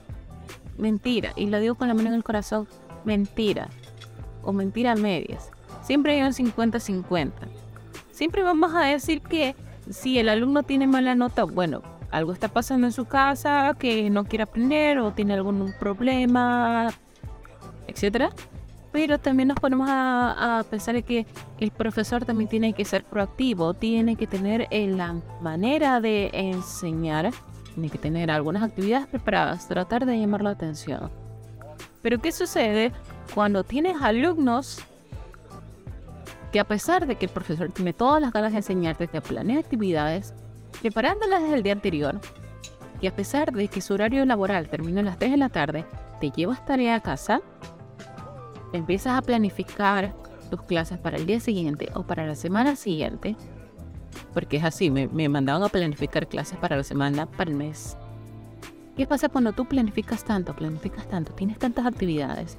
Mentira. Y lo digo con la mano en el corazón. Mentira. O mentira a medias. Siempre hay un 50-50. Siempre vamos a decir que si el alumno tiene mala nota, bueno, algo está pasando en su casa, que no quiere aprender o tiene algún problema, etcétera pero también nos ponemos a, pensar que el profesor también tiene que ser proactivo, tiene que tener eh, la manera de enseñar, tiene que tener algunas actividades preparadas, tratar de llamar la atención. Pero ¿qué sucede cuando tienes alumnos que a pesar de que el profesor tiene todas las ganas de enseñarte, te planea actividades, preparándolas desde el día anterior, y a pesar de que su horario laboral termina a las 3 de la tarde, te llevas tarea a casa, empiezas a planificar tus clases para el día siguiente o para la semana siguiente, porque es así, me, me mandaban a planificar clases para la semana, para el mes. ¿Qué pasa cuando tú planificas tanto, planificas tanto, tienes tantas actividades,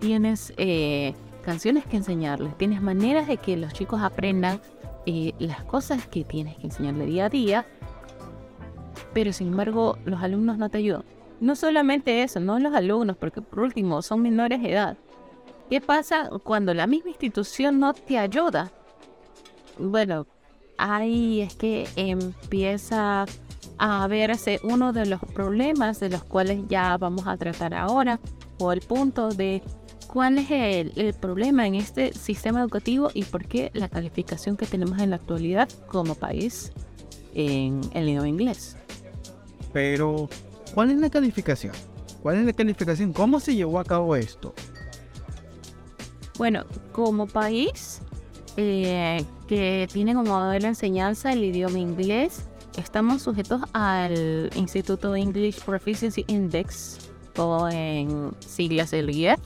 tienes eh, canciones que enseñarles, tienes maneras de que los chicos aprendan eh, las cosas que tienes que enseñarle día a día, pero sin embargo los alumnos no te ayudan. No solamente eso, no los alumnos, porque por último son menores de edad. ¿Qué pasa cuando la misma institución no te ayuda? Bueno, ahí es que empieza a verse uno de los problemas de los cuales ya vamos a tratar ahora, o el punto de cuál es el, problema en este sistema educativo y por qué la calificación que tenemos en la actualidad como país en el idioma inglés. Pero, ¿cuál es la calificación? ¿Cuál es la calificación? ¿Cómo se llevó a cabo esto? Bueno, como país eh, que tiene como modelo de enseñanza el idioma inglés, estamos sujetos al Instituto English Proficiency Index, o en siglas el IEF.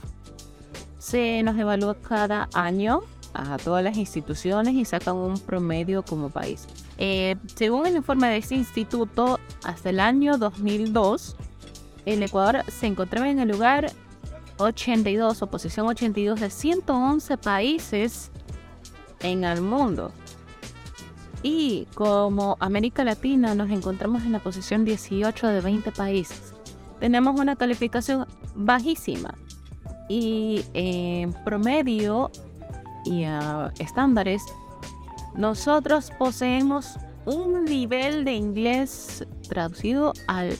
Se nos evalúa cada año a todas las instituciones y sacan un promedio como país. Eh, según el informe de este instituto, hasta el año 2002, el Ecuador se encontraba en el lugar 82 o posición 82 de 111 países en el mundo. Y como América Latina nos encontramos en la posición 18 de 20 países. Tenemos una calificación bajísima y en promedio y a estándares, nosotros poseemos un nivel de inglés traducido al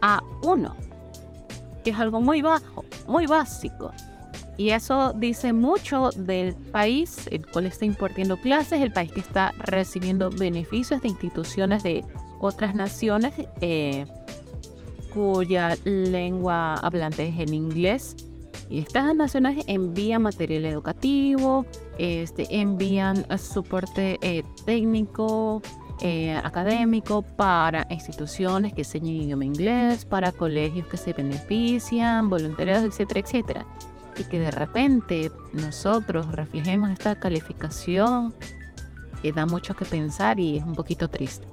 A1 es algo muy bajo, muy básico. Y eso dice mucho del país el cual está impartiendo clases, el país que está recibiendo beneficios de instituciones de otras naciones eh, cuya lengua hablante es el inglés. Y estas naciones envían material educativo, este, envían soporte eh, técnico, eh, académico, para instituciones que enseñan idioma inglés, para colegios que se benefician, voluntariados, etcétera, etcétera. Y que de repente nosotros reflejemos esta calificación que da mucho que pensar y es un poquito triste.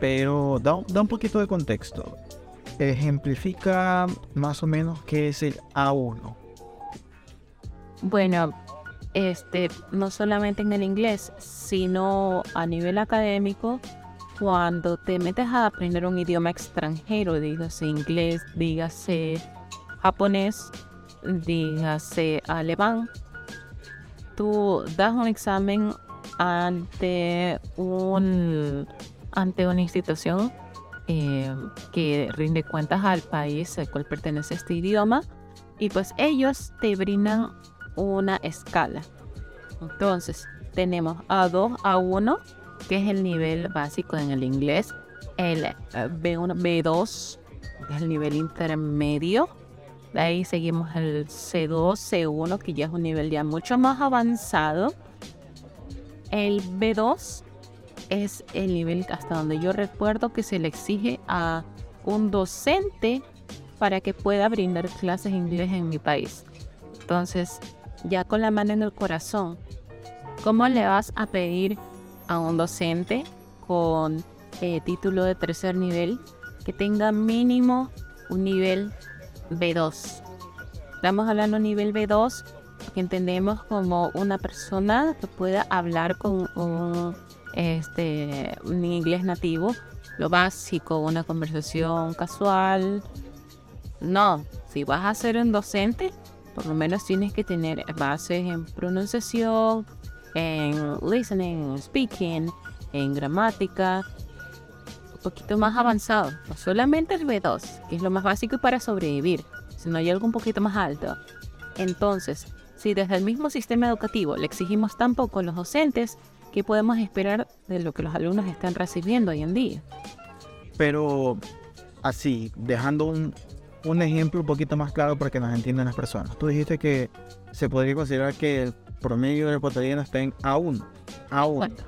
Pero da un poquito de contexto. Ejemplifica más o menos qué es el A1. Bueno, este, no solamente en el inglés, sino a nivel académico, cuando te metes a aprender un idioma extranjero, dígase inglés, dígase japonés, dígase alemán, tú das un examen ante un ante una institución eh, que rinde cuentas al país al cual pertenece este idioma y pues ellos te brindan una escala. Entonces, tenemos A2, A1, que es el nivel básico en el inglés, el B1, eh, B2, que es el nivel intermedio. De ahí seguimos el C2, C1, que ya es un nivel ya mucho más avanzado. El B2 es el nivel hasta donde yo recuerdo que se le exige a un docente para que pueda brindar clases de inglés en mi país. Entonces, ya con la mano en el corazón, ¿cómo le vas a pedir a un docente con eh, título de tercer nivel que tenga mínimo un nivel B2? Estamos hablando de nivel B2 que entendemos como una persona que pueda hablar con un, este, un inglés nativo, lo básico, una conversación casual. No, si vas a ser un docente, por lo menos tienes que tener bases en pronunciación, en listening, speaking, en gramática, un poquito más avanzado. No solamente el B2, que es lo más básico para sobrevivir, sino hay algo un poquito más alto. Entonces, si desde el mismo sistema educativo le exigimos tan poco a los docentes, ¿qué podemos esperar de lo que los alumnos están recibiendo hoy en día? Pero así, dejando un, un ejemplo un poquito más claro para que nos entiendan las personas. Tú dijiste que se podría considerar que el promedio del ecuatoriano está en A1. A1. ¿Cuánto?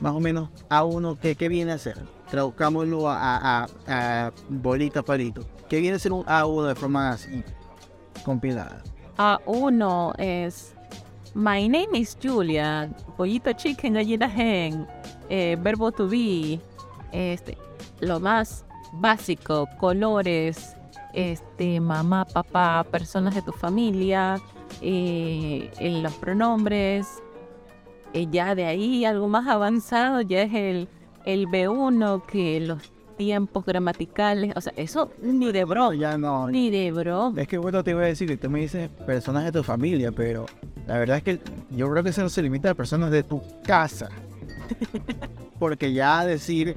Más o menos A1, ¿qué, qué viene a ser? Traduzcámoslo a, a, a bolita palito. ¿Qué viene a ser un A1 de forma así, compilada? A1 es My name is Julia, pollito chicken, gallina hen, eh, verbo to be, este, lo más básico, colores, este, mamá, papá, personas de tu familia, eh, en los pronombres. Eh, ya de ahí algo más avanzado ya es el, el B1, que los tiempos gramaticales, o sea, eso ni de broma, Ya no. ni de broma. Es que bueno, te iba a decir que tú me dices personas de tu familia, pero la verdad es que yo creo que eso no se limita a personas de tu casa. <laughs> Porque ya decir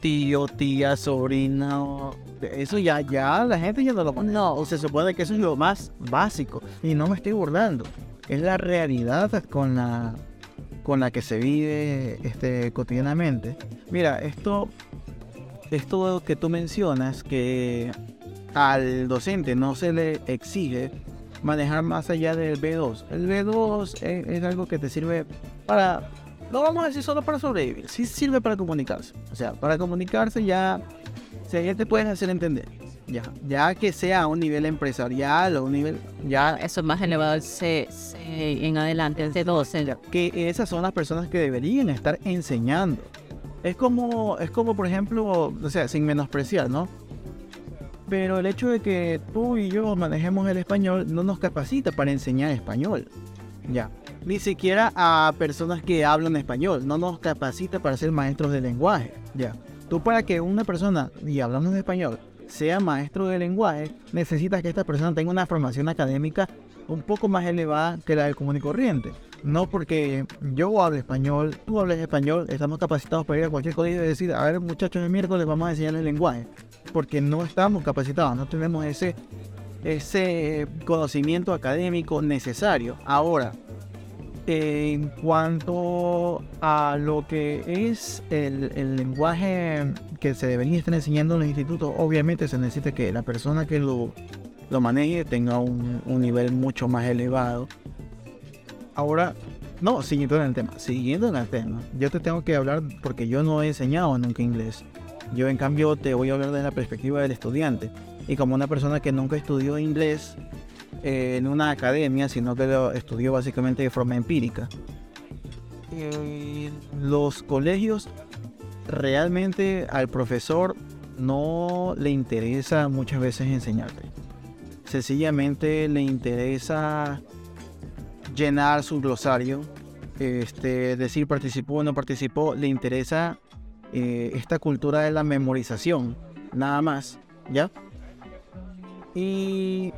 tío, tía, sobrina, o- eso ya, ya la gente ya no lo pone. No. Se supone que eso es lo más básico. Y no me estoy burlando. Es la realidad con la, con la que se vive este, cotidianamente. Mira, esto, esto que tú mencionas, que al docente no se le exige manejar más allá del B2. El B2 es, es algo que te sirve para, no vamos a decir solo para sobrevivir, sí sirve para comunicarse. O sea, para comunicarse ya, o sea, ya te puedes hacer entender. Ya, ya que sea a un nivel empresarial o un nivel, ya Eso es más elevado el C, C en adelante, el C12. que esas son las personas que deberían estar enseñando. Es como, es como por ejemplo, o sea, sin menospreciar, ¿no? Pero el hecho de que tú y yo manejemos el español no nos capacita para enseñar español. Ya. Ni siquiera a personas que hablan español. No nos capacita para ser maestros de lenguaje. Ya. Tú para que una persona, y hablando de español, sea maestro de lenguaje, necesitas que esta persona tenga una formación académica un poco más elevada que la del común y corriente. No porque yo hable español, tú hables español, estamos capacitados para ir a cualquier colegio y decir, a ver muchachos, el miércoles vamos a enseñarles lenguaje. Porque no estamos capacitados, no tenemos ese, ese conocimiento académico necesario. Ahora, en cuanto a lo que es el, el lenguaje que se debería estar enseñando en los institutos, obviamente se necesita que la persona que lo, lo maneje tenga un, un nivel mucho más elevado. Ahora, no, siguiendo en el tema, siguiendo en el tema, yo te tengo que hablar porque yo no he enseñado nunca inglés. Yo en cambio te voy a hablar desde la perspectiva del estudiante. Y como una persona que nunca estudió inglés eh, en una academia, sino que lo estudió básicamente de forma empírica. eh, los colegios realmente al profesor no le interesa muchas veces enseñarte. Sencillamente le interesa llenar su glosario, este, decir participó o no participó, le interesa eh, esta cultura de la memorización, nada más, ¿ya? Y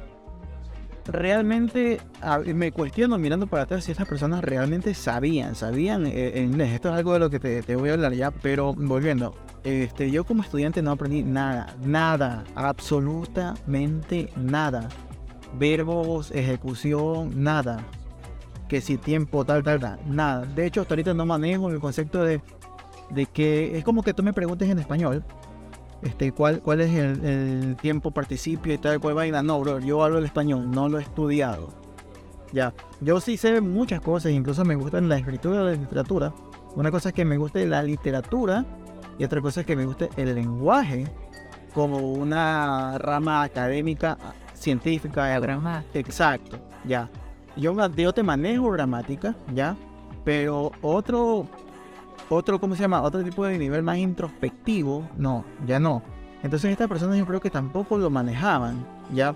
realmente me cuestiono mirando para atrás si estas personas realmente sabían, sabían eh, inglés. Esto es algo de lo que te, te voy a hablar ya, pero volviendo. Este, yo como estudiante no aprendí nada, nada, absolutamente nada. Verbos, ejecución, nada. Que si tiempo, tal, tal, tal, nada. De hecho, hasta ahorita no manejo el concepto de, de que es como que tú me preguntes en español este, ¿cuál, cuál es el, el tiempo participio y tal cual vaina. No, bro, yo hablo el español, no lo he estudiado. Ya, yo sí sé muchas cosas, incluso me gusta la escritura de la literatura. Una cosa es que me guste la literatura y otra cosa es que me guste el lenguaje como una rama académica científica. Gramática. Exacto, ya. Yo, te manejo gramática, ya. Pero otro, otro, ¿cómo se llama? Otro tipo de nivel más introspectivo, no, ya no. Entonces estas personas yo creo que tampoco lo manejaban, ya.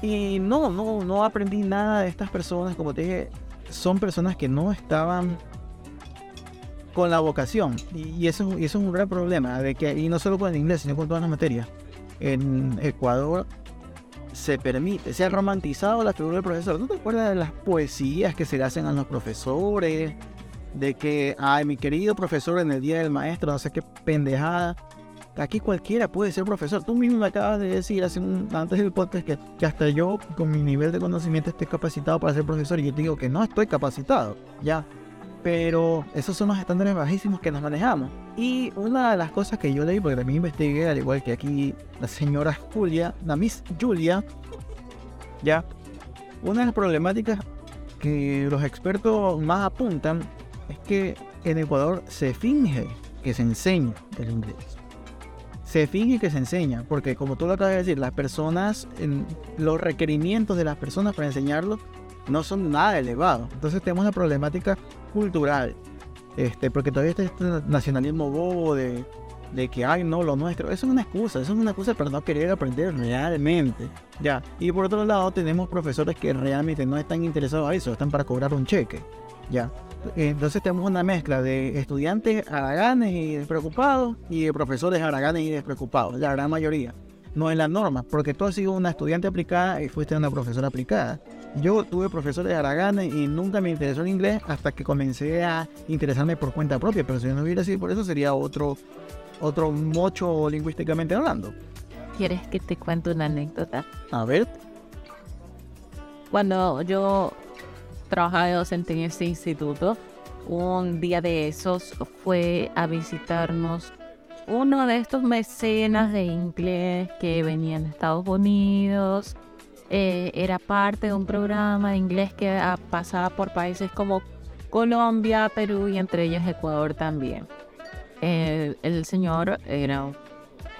Y no, no, no aprendí nada de estas personas, como te dije, son personas que no estaban con la vocación. Y, y eso, y eso es un gran problema, de que, y no solo con el inglés, sino con todas las materias. En Ecuador se permite, se ha romantizado la figura del profesor. ¿No te acuerdas de las poesías que se le hacen a los profesores? De que, ay, mi querido profesor en el día del maestro, no sé qué pendejada. Aquí cualquiera puede ser profesor. Tú mismo me acabas de decir hace un, antes del podcast que, que hasta yo, con mi nivel de conocimiento, estoy capacitado para ser profesor. Y yo te digo que no estoy capacitado, ya. Pero esos son los estándares bajísimos que nos manejamos. Y una de las cosas que yo leí, porque también investigué, al igual que aquí la señora Julia, la Miss Julia, ya, una de las problemáticas que los expertos más apuntan es que en Ecuador se finge que se enseña el inglés. Se finge que se enseña, porque como tú lo acabas de decir, las personas, los requerimientos de las personas para enseñarlo no son nada elevados. Entonces tenemos una problemática cultural. Este, porque todavía está este nacionalismo bobo de, de que, ay, no, lo nuestro. Eso es una excusa, eso es una excusa para no querer aprender realmente. Ya. Y por otro lado, tenemos profesores que realmente no están interesados a eso, están para cobrar un cheque. Ya. Entonces tenemos una mezcla de estudiantes haraganes y despreocupados y de profesores haraganes y despreocupados, la gran mayoría. No es la norma, porque tú has sido una estudiante aplicada y fuiste una profesora aplicada. Yo tuve profesores haraganes y nunca me interesó el inglés hasta que comencé a interesarme por cuenta propia, pero si no hubiera sido por eso sería otro, otro mocho lingüísticamente hablando. ¿Quieres que te cuente una anécdota? A ver, Cuando yo trabajaba de docente en este instituto, un día de esos fue a visitarnos uno de estos mecenas de inglés que venían de Estados Unidos. Eh, era parte de un programa de inglés que ah, pasaba por países como Colombia, Perú y entre ellos Ecuador también. Eh, el señor era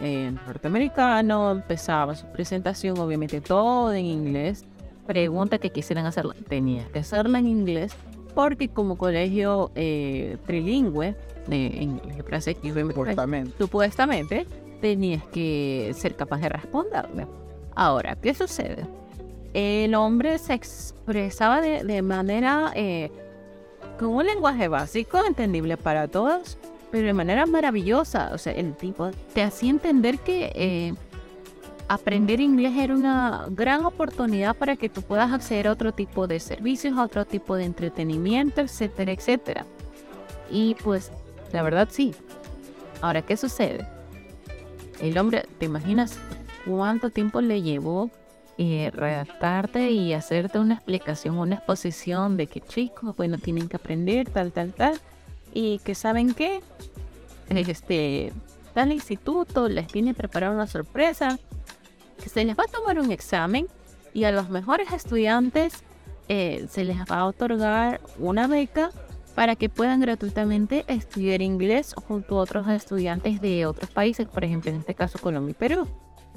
eh, norteamericano, empezaba su presentación, obviamente todo en inglés. Pregunta que quisieran hacerla, tenía que hacerla en inglés porque como colegio trilingüe de francés, cortamente. supuestamente tenías que ser capaz de responderle. Ahora, ¿qué sucede? El hombre se expresaba de, de manera eh, con un lenguaje básico, entendible para todos, pero de manera maravillosa. O sea, el tipo te hacía entender que eh, aprender inglés era una gran oportunidad para que tú puedas acceder a otro tipo de servicios, a otro tipo de entretenimiento, etcétera, etcétera. Y pues, la verdad sí. Ahora, ¿qué sucede? El hombre, ¿te imaginas cuánto tiempo le llevó eh, redactarte y hacerte una explicación, una exposición de que chicos, bueno, tienen que aprender tal, tal, tal, y que saben qué, este, tal instituto les tiene preparada una sorpresa, que se les va a tomar un examen y a los mejores estudiantes eh, se les va a otorgar una beca para que puedan gratuitamente estudiar inglés junto a otros estudiantes de otros países, por ejemplo, en este caso Colombia y Perú.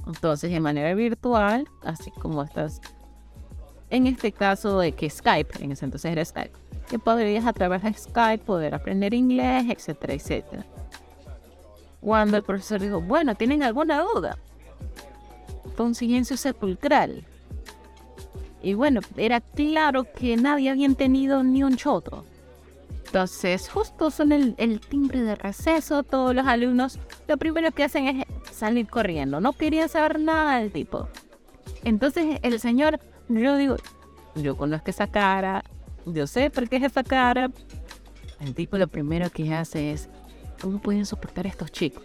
Entonces, de manera virtual, así como estás en este caso de que Skype, en ese entonces era Skype, que podrías a través de Skype poder aprender inglés, etcétera, etcétera. Cuando el profesor dijo, bueno, ¿tienen alguna duda? Fue un silencio sepulcral. Y bueno, era claro que nadie había entendido ni un choto. Entonces, justo son el, el timbre de receso, todos los alumnos lo primero que hacen es salir corriendo. No querían saber nada del tipo. Entonces, el señor, yo digo, yo conozco esa cara, yo sé por qué es esa cara. El tipo lo primero que hace es, ¿cómo pueden soportar a estos chicos?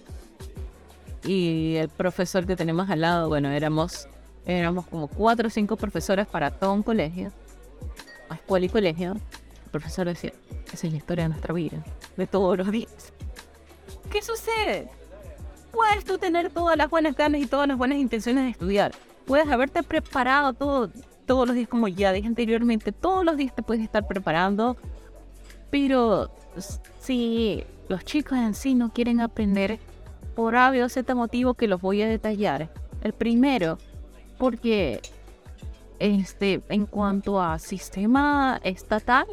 Y el profesor que tenemos al lado, bueno, éramos, éramos como cuatro o cinco profesores para todo un colegio, escuela y colegio. Profesor decía, esa es la historia de nuestra vida, de todos los días. ¿Qué sucede? Puedes tú tener todas las buenas ganas y todas las buenas intenciones de estudiar. Puedes haberte preparado todo, todos los días, como ya dije anteriormente, todos los días te puedes estar preparando. Pero si los chicos en sí no quieren aprender, por A, Z motivo que los voy a detallar. El primero, porque este, en cuanto a sistema estatal,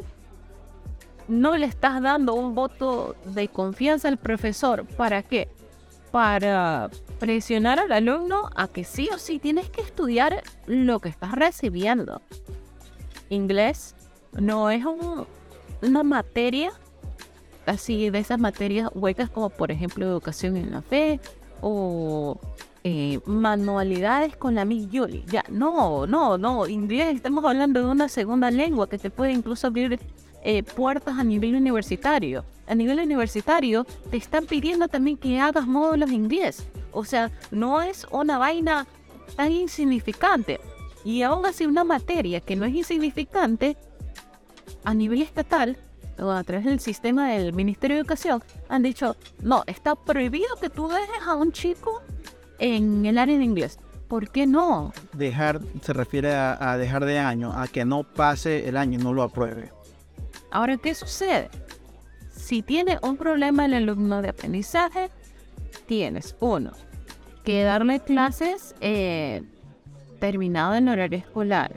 no le estás dando un voto de confianza al profesor. ¿Para qué? Para presionar al alumno a que sí o sí tienes que estudiar lo que estás recibiendo. Inglés no es una materia así de esas materias huecas como por ejemplo educación en la fe o eh, manualidades con la Miss. Ya, no, no, no. Inglés, estamos hablando de una segunda lengua que te puede incluso abrir eh, puertas a nivel universitario. A nivel universitario te están pidiendo también que hagas módulos de inglés. O sea, no es una vaina tan insignificante. Y aún así una materia que no es insignificante a nivel estatal a través del sistema del Ministerio de Educación han dicho, no, está prohibido que tú dejes a un chico en el área de inglés. ¿Por qué no? Dejar se refiere a dejar de año, a que no pase el año y no lo apruebe. Ahora, ¿qué sucede? Si tiene un problema el alumno de aprendizaje, tienes uno, que darle clases eh, terminado en horario escolar.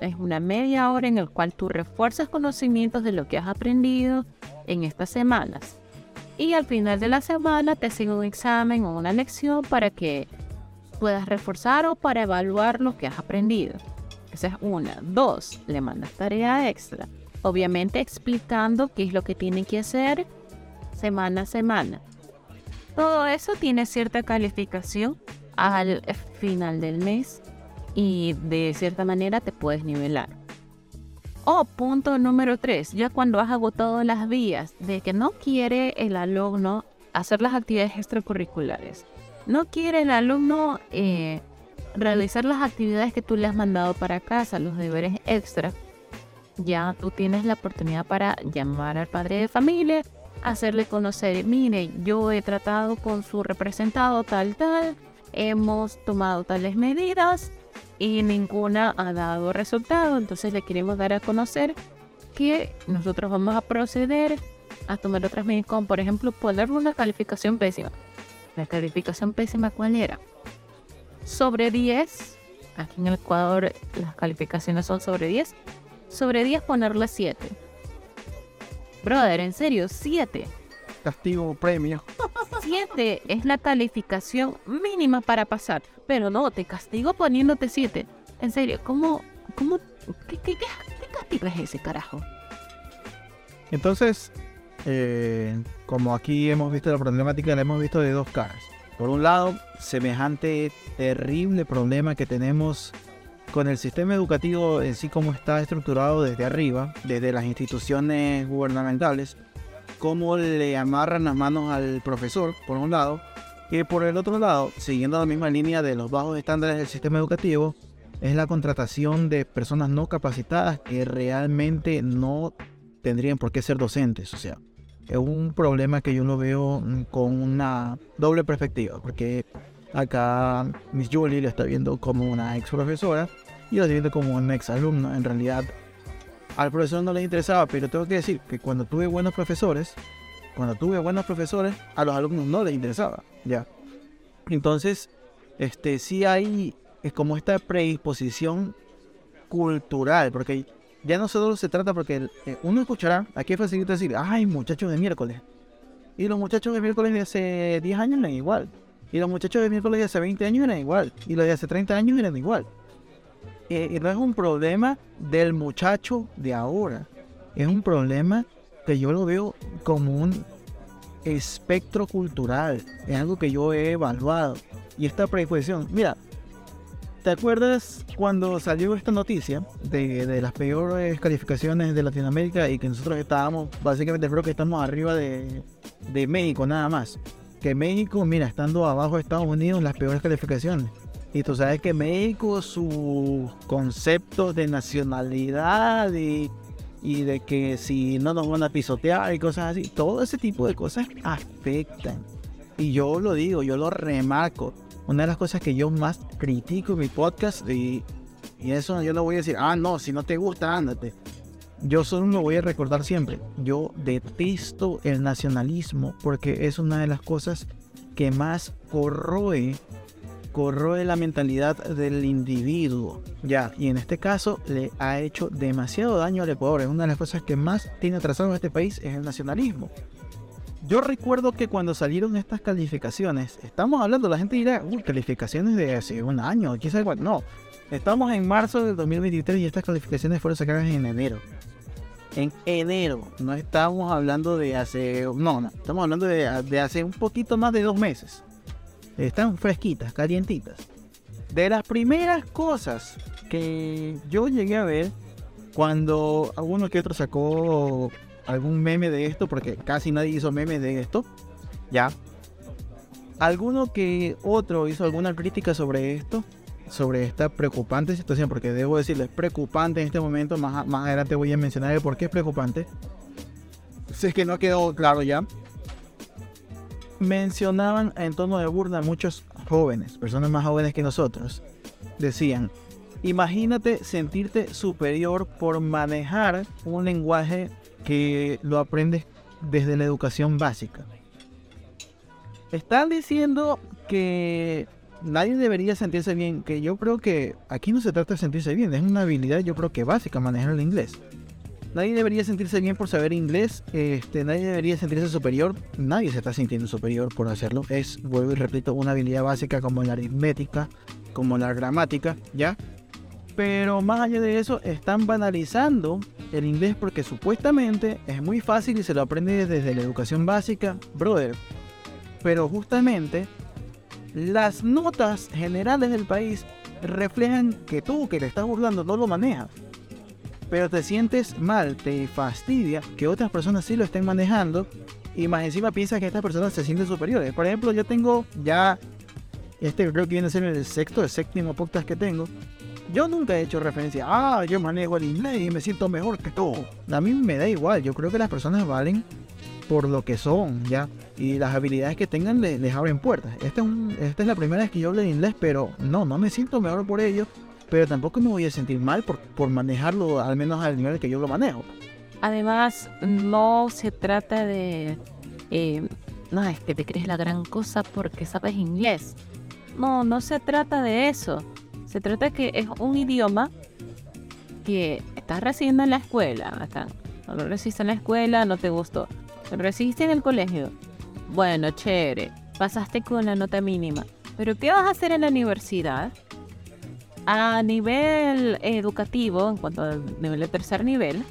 Es una media hora en el cual tú refuerzas conocimientos de lo que has aprendido en estas semanas. Y al final de la semana te hacen un examen o una lección para que puedas reforzar o para evaluar lo que has aprendido. Esa es una. Dos, le mandas tarea extra obviamente explicando qué es lo que tienen que hacer semana a semana. Todo eso tiene cierta calificación al final del mes y de cierta manera te puedes nivelar. O punto número 3, ya cuando has agotado las vías de que no quiere el alumno hacer las actividades extracurriculares, no quiere el alumno eh, realizar las actividades que tú le has mandado para casa, los deberes extra, ya tú tienes la oportunidad para llamar al padre de familia, hacerle conocer, mire, yo he tratado con su representado tal, tal, hemos tomado tales medidas y ninguna ha dado resultado, entonces le queremos dar a conocer que nosotros vamos a proceder a tomar otras medidas, como por ejemplo ponerle una calificación pésima. La calificación pésima, ¿cuál era? Sobre 10, aquí en Ecuador las calificaciones son sobre 10, sobre 10 ponerle 7. Brother, en serio, 7. Castigo premio. 7 es la calificación mínima para pasar. Pero no, te castigo poniéndote 7. En serio, ¿cómo, cómo, qué, qué, qué, castigo es ese carajo? Entonces, eh, como aquí hemos visto la problemática, la hemos visto de dos caras. Por un lado, semejante terrible problema que tenemos con el sistema educativo en sí como está estructurado desde arriba, desde las instituciones gubernamentales, cómo le amarran las manos al profesor, por un lado, y por el otro lado, siguiendo la misma línea de los bajos estándares del sistema educativo, es la contratación de personas no capacitadas que realmente no tendrían por qué ser docentes. O sea, es un problema que yo lo veo con una doble perspectiva, porque acá Miss Julie lo está viendo como una ex profesora y lo siento como un ex alumno. En realidad, al profesor no le interesaba, pero tengo que decir que cuando tuve buenos profesores, cuando tuve buenos profesores, a los alumnos no les interesaba, ya. Entonces, este, sí hay es como esta predisposición cultural, porque ya no solo se trata porque eh, uno escuchará, aquí es fácil decir, ay, muchachos de miércoles. Y los muchachos de miércoles de hace 10 años eran igual. Y los muchachos de miércoles de hace 20 años eran igual. Y los de hace 30 años eran igual. Eh, y no es un problema del muchacho de ahora. Es un problema que yo lo veo como un espectro cultural. Es algo que yo he evaluado. Y esta predisposición. Mira, ¿te acuerdas cuando salió esta noticia de, de, las peores calificaciones de Latinoamérica y que nosotros estábamos, básicamente creo que estamos arriba de, de México nada más? Que México, mira, estando abajo de Estados Unidos, las peores calificaciones. Y tú sabes que México, su concepto de nacionalidad y, de que si no nos van a pisotear y cosas así, todo ese tipo de cosas afectan. Y yo lo digo, yo lo remarco. Una de las cosas que yo más critico en mi podcast, y, y eso yo no voy a decir, ah, no, si no te gusta, ándate. Yo solo me voy a recordar siempre, yo detesto el nacionalismo porque es una de las cosas que más corroe corroe la mentalidad del individuo. Ya, y en este caso le ha hecho demasiado daño al Ecuador. Es una de las cosas que más tiene atrasado en este país es el nacionalismo. Yo recuerdo que cuando salieron estas calificaciones, estamos hablando, la gente dirá, uy, calificaciones de hace un año, quizás igual. No, estamos en marzo del 2023 y estas calificaciones fueron sacadas en enero. En enero, no estamos hablando de hace, no, no, estamos hablando de, de hace un poquito más de dos meses. Están fresquitas, calientitas. De las primeras cosas que yo llegué a ver cuando alguno que otro sacó algún meme de esto, porque casi nadie hizo memes de esto, ya. Alguno que otro hizo alguna crítica sobre esto, sobre esta preocupante situación, porque debo decirles, preocupante en este momento, más, adelante voy a mencionar el por qué es preocupante. Si es que no quedó claro ya. Mencionaban en tono de burla muchos jóvenes, personas más jóvenes que nosotros, decían, imagínate sentirte superior por manejar un lenguaje que lo aprendes desde la educación básica. Están diciendo que nadie debería sentirse bien, que yo creo que aquí no se trata de sentirse bien, es una habilidad yo creo que básica manejar el inglés. Nadie debería sentirse bien por saber inglés, este, nadie debería sentirse superior, nadie se está sintiendo superior por hacerlo. Es, vuelvo y repito, una habilidad básica como la aritmética, como la gramática, ¿ya? Pero más allá de eso, están banalizando el inglés porque supuestamente es muy fácil y se lo aprende desde la educación básica, brother. Pero justamente las notas generales del país reflejan que tú que te estás burlando no lo manejas. Pero te sientes mal, te fastidia que otras personas sí lo estén manejando y más encima piensas que estas personas se sienten superiores. Por ejemplo, yo tengo ya, este creo que viene a ser el sexto, el séptimo podcast que tengo yo nunca he hecho referencia, ah, yo manejo el inglés y me siento mejor que tú. A mí me da igual, yo creo que las personas valen por lo que son, ¿ya? Y las habilidades que tengan les, abren puertas. Esta es, esta es la primera vez que yo hablo de inglés, pero no, no me siento mejor por ello, pero tampoco me voy a sentir mal por, por manejarlo al menos al nivel que yo lo manejo. Además, no se trata de... Eh, no, es que te crees la gran cosa porque sabes inglés. No, no se trata de eso. Se trata que es un idioma que estás recibiendo en la escuela. No lo recibiste en la escuela, no te gustó. Lo recibiste en el colegio. Bueno, chévere. Pasaste con la nota mínima. Pero ¿qué vas a hacer en la universidad? A nivel educativo, en cuanto al nivel de tercer nivel,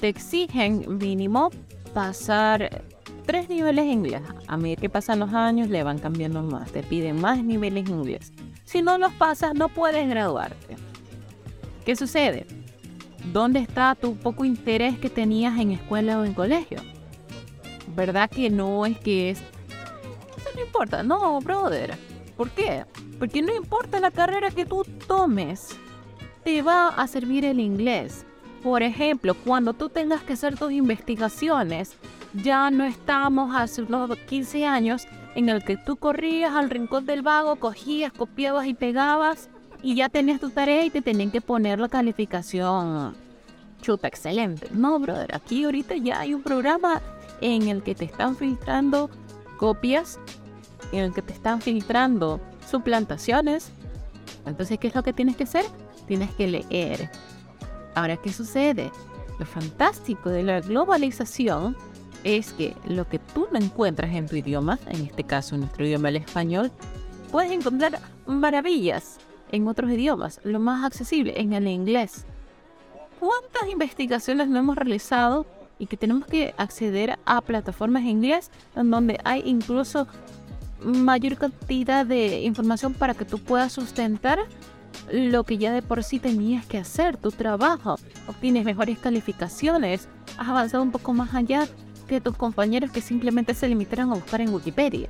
te exigen mínimo pasar tres niveles en inglés. A medida que pasan los años, le van cambiando más. Te piden más niveles en inglés. Si no los pasas, no puedes graduarte. ¿Qué sucede? ¿Dónde está tu poco interés que tenías en escuela o en colegio? ¿Verdad que no es que es... Eso no importa, no, brother. ¿Por qué? Porque no importa la carrera que tú tomes, te va a servir el inglés. Por ejemplo, cuando tú tengas que hacer tus investigaciones, ya no estamos hace unos 15 años en el que tú corrías al rincón del vago, cogías, copiabas y pegabas y ya tenías tu tarea y te tenían que poner la calificación chuta excelente. No, brother, aquí ahorita ya hay un programa en el que te están filtrando copias, en el que te están filtrando suplantaciones. Entonces, ¿qué es lo que tienes que hacer? Tienes que leer. Ahora, ¿qué sucede? Lo fantástico de la globalización es que lo que tú no encuentras en tu idioma, en este caso en nuestro idioma el español, puedes encontrar maravillas en otros idiomas, lo más accesible en el inglés. ¿Cuántas investigaciones no hemos realizado y que tenemos que acceder a plataformas en inglés en donde hay incluso mayor cantidad de información para que tú puedas sustentar lo que ya de por sí tenías que hacer, tu trabajo, obtienes mejores calificaciones, has avanzado un poco más allá que tus compañeros que simplemente se limitaron a buscar en Wikipedia.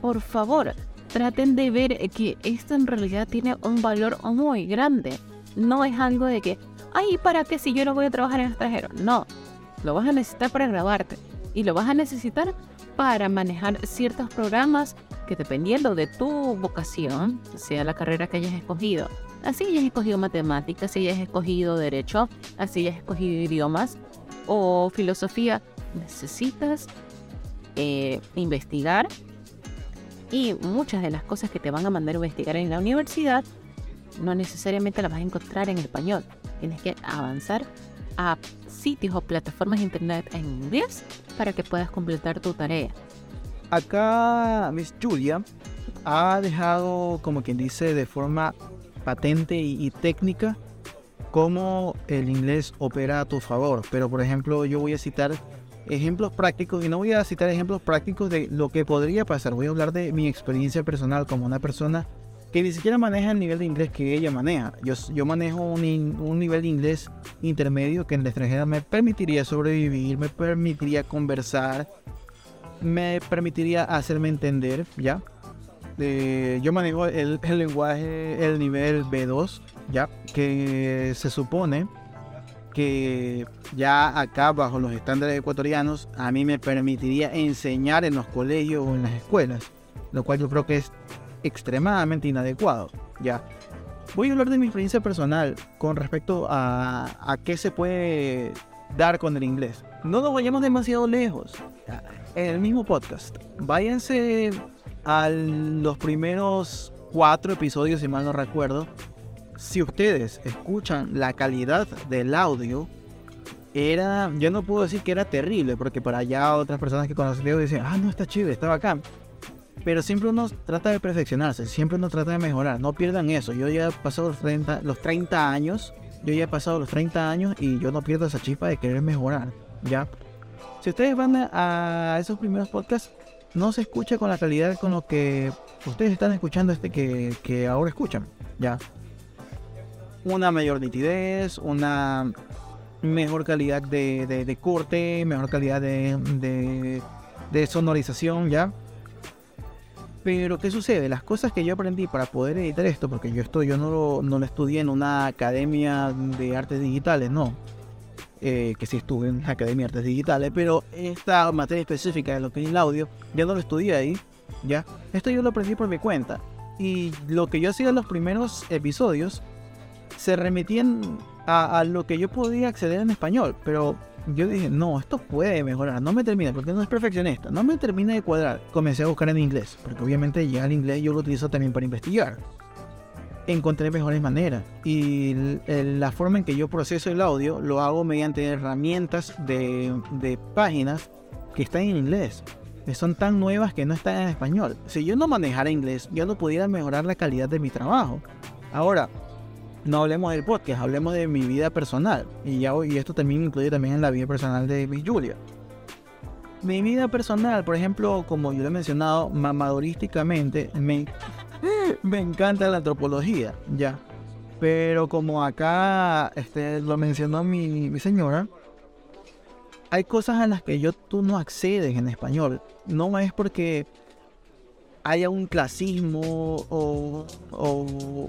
Por favor, traten de ver que esto en realidad tiene un valor muy grande. No es algo de que, ay, ¿para qué si yo no voy a trabajar en extranjero? No, lo vas a necesitar para grabarte y lo vas a necesitar para manejar ciertos programas que dependiendo de tu vocación, sea la carrera que hayas escogido, así hayas escogido matemáticas, si hayas escogido derecho, así hayas escogido idiomas o filosofía, necesitas eh, investigar Y muchas de las cosas que te van a mandar a investigar en la universidad no necesariamente las vas a encontrar en español. Tienes que avanzar a sitios o plataformas de internet en inglés para que puedas completar tu tarea. Acá Miss Julia ha dejado, como quien dice, de forma patente y, y técnica cómo el inglés opera a tu favor. Pero, por ejemplo, yo voy a citar ejemplos prácticos y no voy a citar ejemplos prácticos de lo que podría pasar. Voy a hablar de mi experiencia personal como una persona que ni siquiera maneja el nivel de inglés que ella maneja. Yo, yo manejo un, un nivel de inglés intermedio que en la extranjera me permitiría sobrevivir, me permitiría conversar, me permitiría hacerme entender, ¿ya? Eh, yo manejo el, el lenguaje, el nivel B2, ¿ya? Que se supone que ya acá bajo los estándares ecuatorianos a mí me permitiría enseñar en los colegios o en las escuelas, lo cual yo creo que es extremadamente inadecuado, ¿ya? Voy a hablar de mi experiencia personal con respecto a, a qué se puede dar con el inglés. No nos vayamos demasiado lejos. En el mismo podcast, váyanse a los primeros cuatro episodios, si mal no recuerdo. Si ustedes escuchan la calidad del audio, era, yo no puedo decir que era terrible, porque para allá otras personas que conocen dicen, ah, no, está chido, está bacán. Pero siempre uno trata de perfeccionarse, siempre uno trata de mejorar, no pierdan eso. Yo ya he pasado los 30, los 30 años, yo ya he pasado los 30 años y yo no pierdo esa chispa de querer mejorar, ¿ya? Si ustedes van a, esos primeros podcasts, no se escucha con la calidad con lo que ustedes están escuchando este que, que ahora escuchan, ¿ya? Una mayor nitidez, una mejor calidad de, de- de corte, mejor calidad de- de sonorización, ¿ya? Pero, ¿qué sucede? Las cosas que yo aprendí para poder editar esto, porque yo esto yo no lo, no lo estudié en una academia de artes digitales, no. Eh, que sí estuve en la academia de artes digitales, pero esta materia específica de lo que es el audio, ya no lo estudié ahí, ¿ya? Esto yo lo aprendí por mi cuenta. Y lo que yo hacía en los primeros episodios se remitían a, a lo que yo podía acceder en español, pero yo dije, no, esto puede mejorar, no me termina, porque no es perfeccionista, no me termina de cuadrar. Comencé a buscar en inglés, porque obviamente ya el inglés yo lo utilizo también para investigar. Encontré mejores maneras y la forma en que yo proceso el audio lo hago mediante herramientas de, de páginas que están en inglés, que son tan nuevas que no están en español. Si yo no manejara inglés, yo no pudiera mejorar la calidad de mi trabajo. Ahora, no hablemos del podcast, hablemos de mi vida personal. Y, ya, y esto también incluye también en la vida personal de Miss Julia. Mi vida personal, por ejemplo, como yo lo he mencionado, mamadorísticamente, me, <laughs> me encanta la antropología, ya. Pero como acá este, lo mencionó mi, mi señora, hay cosas a las que yo tú no accedes en español. No es porque haya un clasismo o,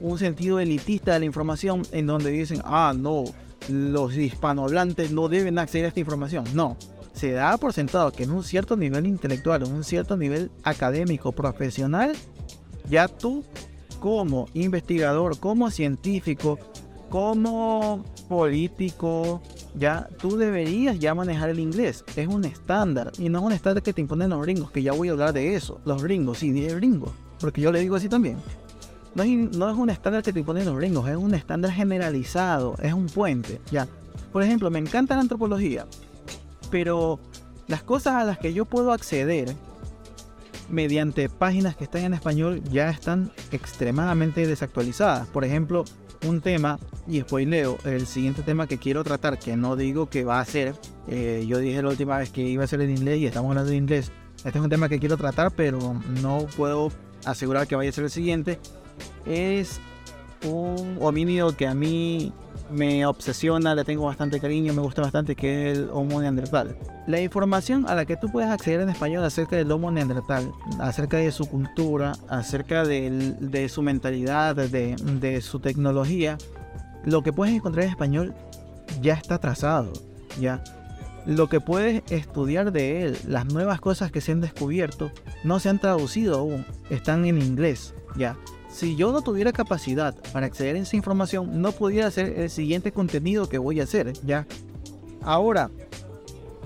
un sentido elitista de la información en donde dicen, ah, no, los hispanohablantes no deben acceder a esta información. No, se da por sentado que en un cierto nivel intelectual, en un cierto nivel académico, profesional, ya tú como investigador, como científico, como político, ya tú deberías ya manejar el inglés. Es un estándar y no es un estándar que te imponen los gringos, que ya voy a hablar de eso. Los gringos, sí, de gringos, porque yo le digo así también. No es, no es un estándar que te imponen los gringos, es un estándar generalizado, es un puente, ya. Por ejemplo, me encanta la antropología, pero las cosas a las que yo puedo acceder mediante páginas que están en español ya están extremadamente desactualizadas. Por ejemplo, un tema, y spoileo, el siguiente tema que quiero tratar, que no digo que va a ser, eh, yo dije la última vez que iba a ser en inglés y estamos hablando de inglés. Este es un tema que quiero tratar, pero no puedo asegurar que vaya a ser el siguiente. Es un homínido que a mí me obsesiona, le tengo bastante cariño, me gusta bastante, que es el Homo neandertal. La información a la que tú puedes acceder en español acerca del Homo neandertal, acerca de su cultura, acerca de su mentalidad, de, de su tecnología, lo que puedes encontrar en español ya está trazado, ya. Lo que puedes estudiar de él, las nuevas cosas que se han descubierto, no se han traducido aún, están en inglés, ya. Si yo no tuviera capacidad para acceder a esa información, no pudiera hacer el siguiente contenido que voy a hacer, ya. Ahora,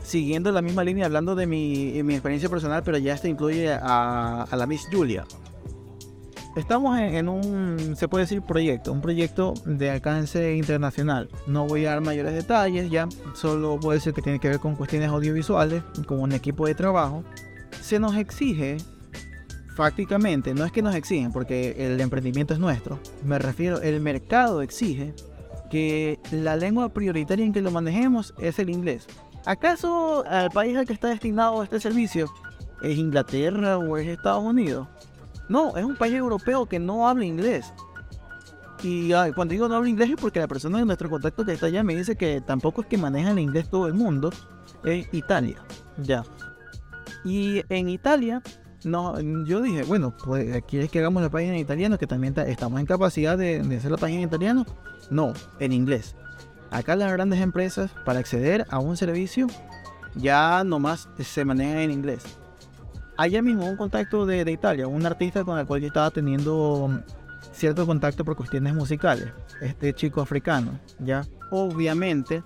siguiendo la misma línea, hablando de mi, mi experiencia personal, pero ya esto incluye a, a la Miss Julia. Estamos en, en, un, se puede decir, proyecto, un proyecto de alcance internacional. No voy a dar mayores detalles, ya solo puedo decir que tiene que ver con cuestiones audiovisuales, con un equipo de trabajo. Se nos exige, prácticamente, no es que nos exigen, porque el emprendimiento es nuestro, me refiero, el mercado exige que la lengua prioritaria en que lo manejemos es el inglés. ¿Acaso al país al que está destinado este servicio es Inglaterra o es Estados Unidos? No, es un país europeo que no habla inglés. Y cuando digo no habla inglés es porque la persona de nuestro contacto que está allá me dice que tampoco es que maneja el inglés todo el mundo. Es Italia. Ya. Y en Italia, no, yo dije, bueno, pues ¿quieres que hagamos la página en italiano? Que también estamos en capacidad de, de hacer la página en italiano. No, en inglés. Acá las grandes empresas, para acceder a un servicio, ya nomás se manejan en inglés allá mismo un contacto de, de, Italia, un artista con el cual yo estaba teniendo um, cierto contacto por cuestiones musicales, este chico africano, ya, obviamente,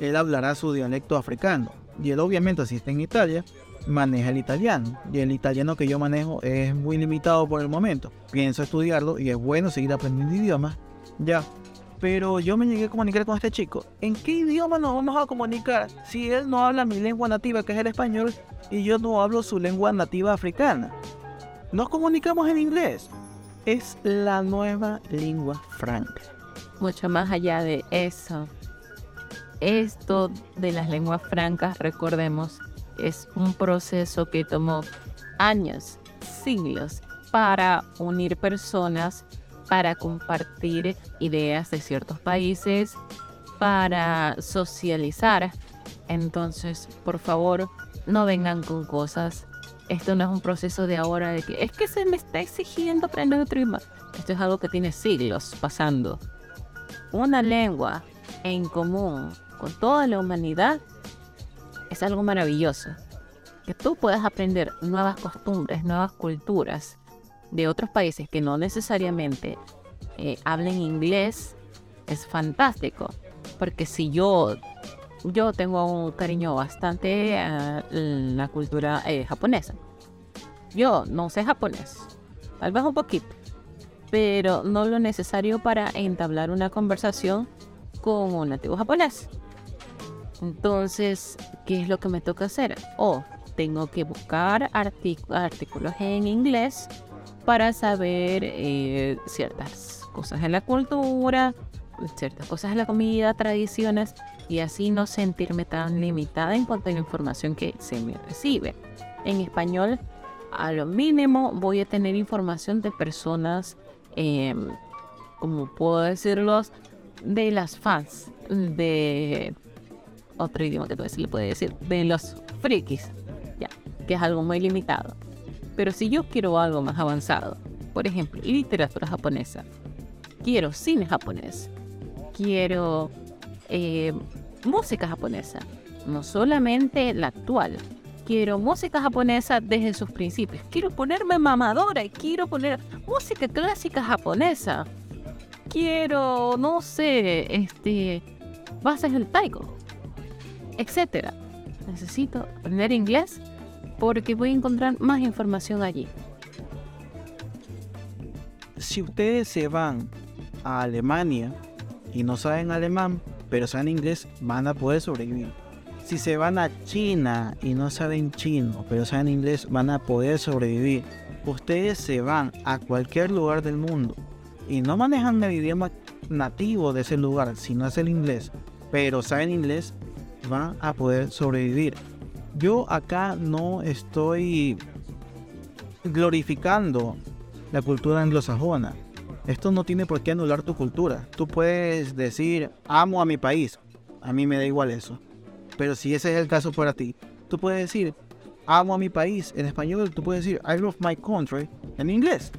él hablará su dialecto africano, y él obviamente si está en Italia, maneja el italiano, y el italiano que yo manejo es muy limitado por el momento, pienso estudiarlo y es bueno seguir aprendiendo idiomas, ya, pero yo me llegué a comunicar con este chico. ¿En qué idioma nos vamos a comunicar si él no habla mi lengua nativa, que es el español, y yo no hablo su lengua nativa africana? Nos comunicamos en inglés. Es la nueva lengua franca. Mucho más allá de eso. Esto de las lenguas francas, recordemos, es un proceso que tomó años, siglos, para unir personas para compartir ideas de ciertos países, para socializar. Entonces, por favor, no vengan con cosas. Esto no es un proceso de ahora de que es que se me está exigiendo aprender otro idioma. Esto es algo que tiene siglos pasando. Una lengua en común con toda la humanidad es algo maravilloso. Que tú puedas aprender nuevas costumbres, nuevas culturas, de otros países que no necesariamente eh, hablen inglés es fantástico. Porque si yo, yo tengo un cariño bastante a la cultura eh, japonesa. Yo no sé japonés, tal vez un poquito, pero no lo necesario para entablar una conversación con un nativo japonés. Entonces, ¿qué es lo que me toca hacer? O tengo que buscar artículos en inglés para saber eh, ciertas cosas en la cultura, ciertas cosas en la comida, tradiciones y así no sentirme tan limitada en cuanto a la información que se me recibe. En español, a lo mínimo voy a tener información de personas, em, como puedo decirlos, de las fans de otro idioma que se le puede decir, de los frikis, ya, que es algo muy limitado. Pero si yo quiero algo más avanzado, por ejemplo, literatura japonesa, quiero cine japonés, quiero eh, música japonesa, no solamente la actual, quiero música japonesa desde sus principios, quiero ponerme mamadora y quiero poner música clásica japonesa, quiero, no sé, este, bases del taiko, etcétera. Necesito aprender inglés porque voy a encontrar más información allí. Si ustedes se van a Alemania y no saben alemán, pero saben inglés, van a poder sobrevivir. Si se van a China y no saben chino, pero saben inglés, van a poder sobrevivir. Ustedes se van a cualquier lugar del mundo y no manejan el idioma nativo de ese lugar, sino es el inglés, pero saben inglés, van a poder sobrevivir yo acá no estoy glorificando la cultura anglosajona. Esto no tiene por qué anular tu cultura. Tú puedes decir, amo a mi país. A mí me da igual eso. Pero si ese es el caso para ti, tú puedes decir, amo a mi país. En español, tú puedes decir, I love my country. En inglés.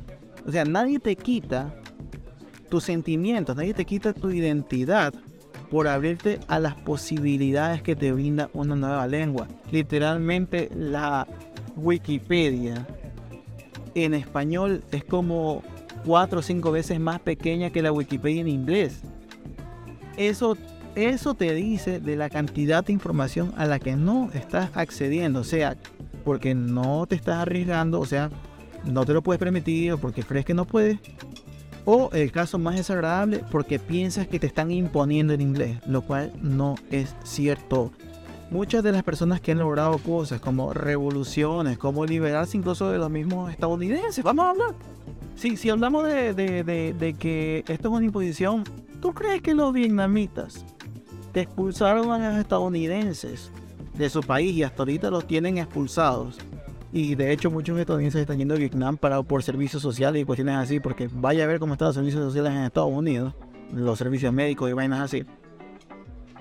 O sea, nadie te quita tus sentimientos, nadie te quita tu identidad por abrirte a las posibilidades que te brinda una nueva lengua. Literalmente la Wikipedia en español es como cuatro o cinco veces más pequeña que la Wikipedia en inglés. Eso eso te dice de la cantidad de información a la que no estás accediendo, o sea, porque no te estás arriesgando, o sea, no te lo puedes permitir o porque crees que no puedes. O el caso más desagradable, porque piensas que te están imponiendo el inglés, lo cual no es cierto. Muchas de las personas que han logrado cosas como revoluciones, como liberarse incluso de los mismos estadounidenses, vamos a hablar. Sí, si hablamos de, de, que esto es una imposición, ¿tú crees que los vietnamitas te expulsaron a los estadounidenses de su país y hasta ahorita los tienen expulsados? Y de hecho muchos estadounidenses están yendo a Vietnam para, por servicios sociales y cuestiones así, porque vaya a ver cómo están los servicios sociales en Estados Unidos, los servicios médicos y vainas así.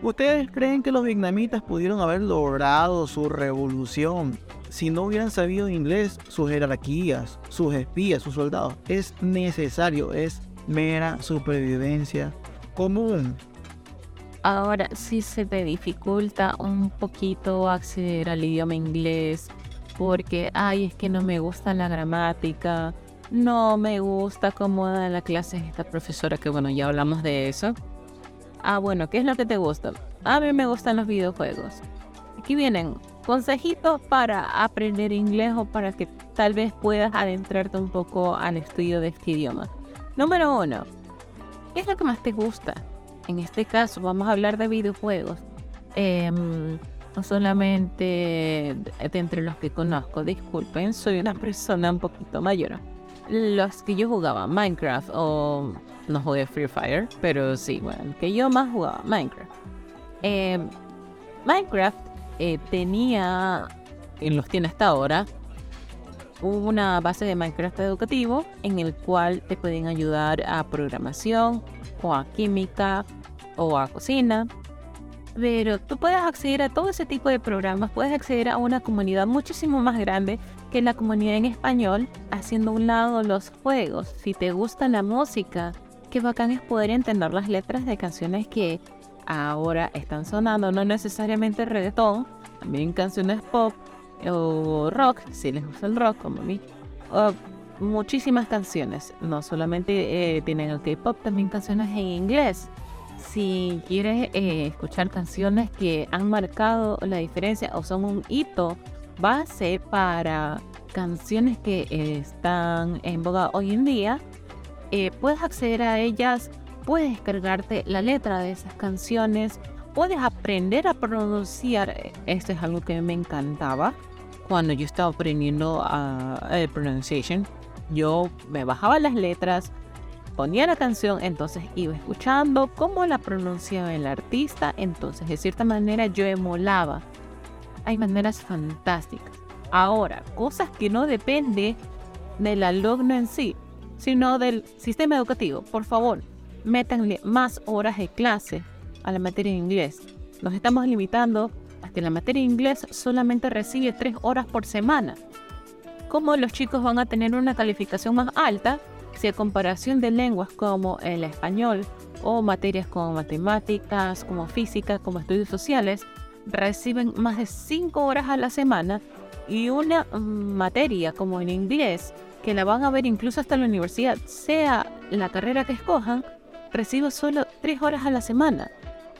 ¿Ustedes creen que los vietnamitas pudieron haber logrado su revolución si no hubieran sabido inglés, sus jerarquías, sus espías, sus soldados? Es necesario, es mera supervivencia común. Ahora, si se te dificulta un poquito acceder al idioma inglés, porque, ay, es que no me gusta la gramática, no me gusta cómo da la clase esta profesora, que bueno, ya hablamos de eso. Ah, bueno, ¿qué es lo que te gusta? A mí me gustan los videojuegos. Aquí vienen consejitos para aprender inglés o para que tal vez puedas adentrarte un poco al estudio de este idioma. Número uno, ¿qué es lo que más te gusta? En este caso vamos a hablar de videojuegos. Em, no solamente de entre los que conozco, disculpen, soy una persona un poquito mayor. Los que yo jugaba Minecraft o no jugué Free Fire, pero sí, bueno, que yo más jugaba Minecraft. Em, Minecraft eh, tenía, y los tiene hasta ahora, una base de Minecraft educativo en el cual te pueden ayudar a programación o a química o a cocina pero tú puedes acceder a todo ese tipo de programas, puedes acceder a una comunidad muchísimo más grande que la comunidad en español, haciendo un lado los juegos. Si te gusta la música, qué bacán es poder entender las letras de canciones que ahora están sonando, no necesariamente reggaetón, también canciones pop o rock, si les gusta el rock como a mí. O muchísimas canciones, no solamente eh, tienen el K-pop, también canciones en inglés si quieres eh, escuchar canciones que han marcado la diferencia o son un hito base para canciones que están en boga hoy en día, eh, puedes acceder a ellas, puedes descargarte la letra de esas canciones, puedes aprender a pronunciar. Esto es algo que me encantaba cuando yo estaba aprendiendo a, a pronunciation. Yo me bajaba las letras, ponía la canción, entonces iba escuchando cómo la pronunciaba el artista, entonces de cierta manera yo emulaba. Hay maneras fantásticas. Ahora, cosas que no depende del alumno en sí, sino del sistema educativo. Por favor, métanle más horas de clase a la materia de inglés. Nos estamos limitando a que la materia de inglés solamente recibe tres horas por semana. ¿Cómo los chicos van a tener una calificación más alta si a comparación de lenguas como el español o materias como matemáticas, como física, como estudios sociales, reciben más de 5 horas a la semana y una mm, materia como el inglés, que la van a ver incluso hasta la universidad, sea la carrera que escojan, recibe solo 3 horas a la semana.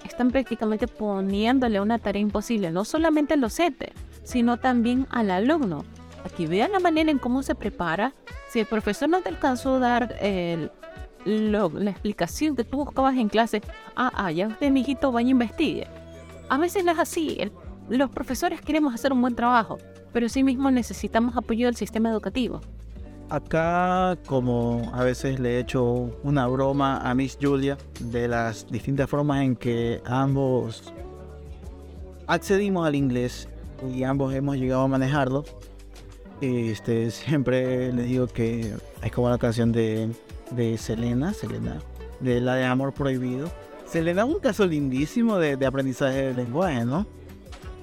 Están prácticamente poniéndole una tarea imposible, no solamente al docente, sino también al alumno. Aquí vean la manera en cómo se prepara si el profesor no te alcanzó a dar la explicación que tú buscabas en clase, ah, ah, ya usted, mijito, vaya a investigue. A veces no es así. los profesores queremos hacer un buen trabajo, pero sí mismo necesitamos apoyo del sistema educativo. Acá, como a veces le he hecho una broma a Miss Julia de las distintas formas en que ambos accedimos al inglés y ambos hemos llegado a manejarlo, este, siempre les digo que es como la canción de, de Selena, Selena, de la de Amor Prohibido. Selena es un caso lindísimo de, aprendizaje del lenguaje, ¿no?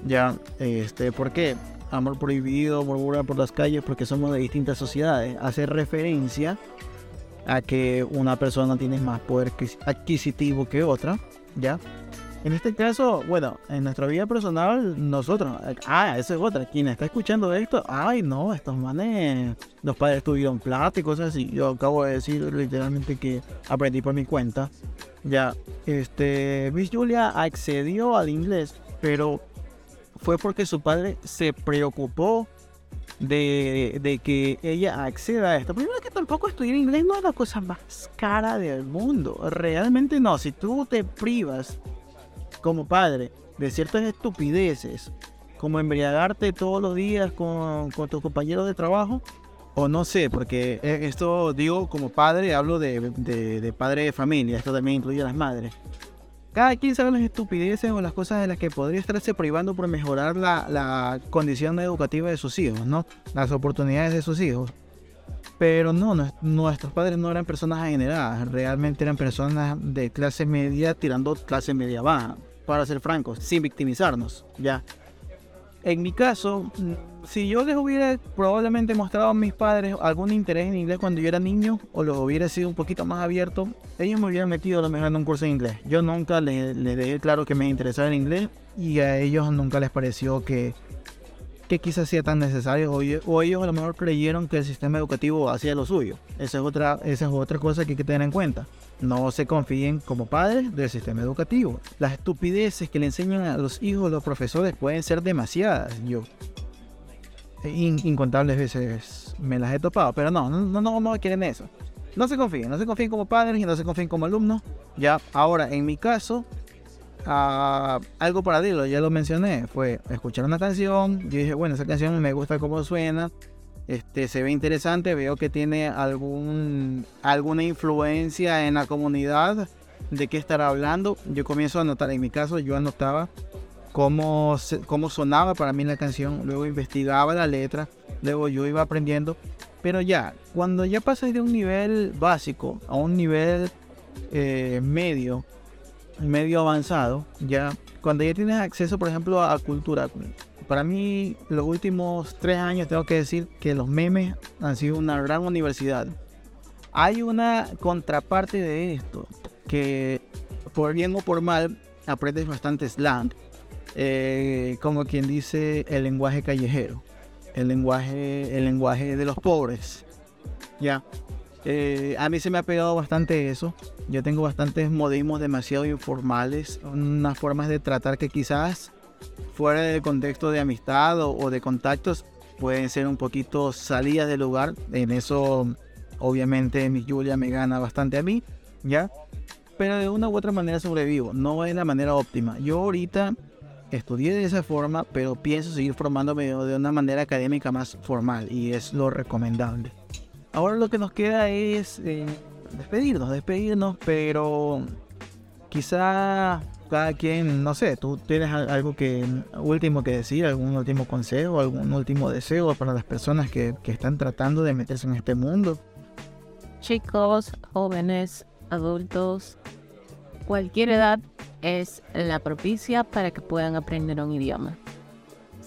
Ya, este, ¿por qué? Amor Prohibido, murmura por las calles, porque somos de distintas sociedades. Hace referencia a que una persona tiene más poder adquisitivo que otra, ¿ya? En este caso, bueno, en nuestra vida personal, nosotros, ah, esa es otra, quien está escuchando esto, ay, no, estos manes, los padres tuvieron plata y cosas así. Yo acabo de decir literalmente que aprendí por mi cuenta. Ya, este, Miss Julia accedió al inglés, pero fue porque su padre se preocupó de, de, que ella acceda a esto. Primero que tampoco estudiar inglés no es la cosa más cara del mundo. Realmente no. Si tú te privas como padre de ciertas estupideces, como embriagarte todos los días con, con tus compañeros de trabajo, o no sé, porque e, esto digo como padre, hablo de, de, padre de familia, esto también incluye a las madres. Cada quien sabe las estupideces o las cosas de las que podría estarse privando por mejorar la, la condición educativa de sus hijos, ¿no? Las oportunidades de sus hijos. Pero no, nuestros padres no eran personas adineradas, realmente eran personas de clase media tirando clase media baja, para ser francos, sin victimizarnos, ya. En mi caso, mm, si yo les hubiera probablemente mostrado a mis padres algún interés en inglés cuando yo era niño, o los hubiera sido un poquito más abierto, ellos me hubieran metido a lo mejor en un curso de inglés. Yo nunca les, dejé claro que me interesaba el inglés y a ellos nunca les pareció que, que quizás sea tan necesario o, o, ellos a lo mejor creyeron que el sistema educativo hacía lo suyo. Esa es otra, es otra cosa que hay que tener en cuenta. No se confíen como padres del sistema educativo. Las estupideces que le enseñan a los hijos los profesores pueden ser demasiadas. Yo incontables veces me las he topado, pero no, no, no, no quieren eso. No se confíen, no se confíen como padres y no se confíen como alumnos. Ya, ahora, en mi caso, uh, algo paralelo, ya lo mencioné, fue escuchar una canción. Yo dije, bueno, esa canción me gusta cómo suena este, se ve interesante, veo que tiene algún, alguna influencia en la comunidad de qué estará hablando. Yo comienzo a anotar, en mi caso yo anotaba cómo, cómo sonaba para mí la canción, luego investigaba la letra, luego yo iba aprendiendo. Pero ya, cuando ya pasas de un nivel básico a un nivel eh, medio, medio avanzado, ya cuando ya tienes acceso, por ejemplo, a cultura, para mí, los últimos tres años tengo que decir que los memes han sido una gran universidad. Hay una contraparte de esto, que por bien o por mal aprendes bastante slang, eh, como quien dice el lenguaje callejero, el lenguaje, el lenguaje de los pobres. Ya, eh, a mí se me ha pegado bastante eso. Yo tengo bastantes modismos demasiado informales, unas formas de tratar que quizás fuera del contexto de amistad o, de contactos pueden ser un poquito salidas del lugar. En eso, obviamente, mi Julia me gana bastante a mí, ¿ya? Pero de una u otra manera sobrevivo. No es la manera óptima. Yo ahorita estudié de esa forma, pero pienso seguir formándome de una manera académica más formal y es lo recomendable. Ahora lo que nos queda es eh, despedirnos, despedirnos, pero quizá cada quien, no sé, tú tienes algo que último que decir, algún último consejo, algún último deseo para las personas que, que están tratando de meterse en este mundo. Chicos, jóvenes, adultos, cualquier edad es la propicia para que puedan aprender un idioma.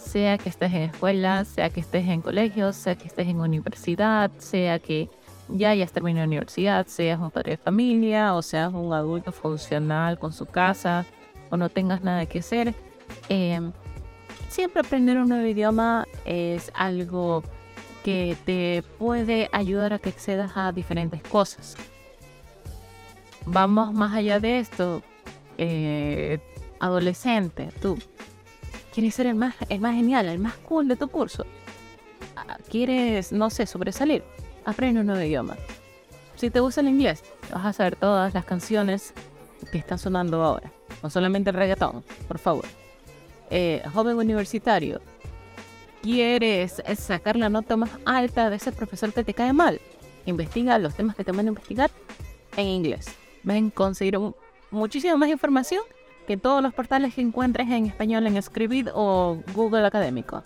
Sea que estés en escuela, sea que estés en colegio, sea que estés en universidad, sea que ya hayas terminado la universidad, seas un padre de familia o seas un adulto funcional con su casa, o no tengas nada que hacer, em, siempre aprender un nuevo idioma es algo que te puede ayudar a que accedas a diferentes cosas. Vamos más allá de esto. Eh, adolescente, tú quieres ser el más, el más genial, el más cool de tu curso. Ah, quieres, no sé, sobresalir. Aprende un nuevo idioma. Si te gusta el inglés, vas a saber todas las canciones que están sonando ahora no solamente el reggaetón, por favor. Eh, joven universitario, ¿quieres sacar la nota más alta de ese profesor que te cae mal? Investiga los temas que te van a investigar en inglés. Ven, conseguir muchísima más información que todos los portales que encuentres en español en Scribd o Google Académico.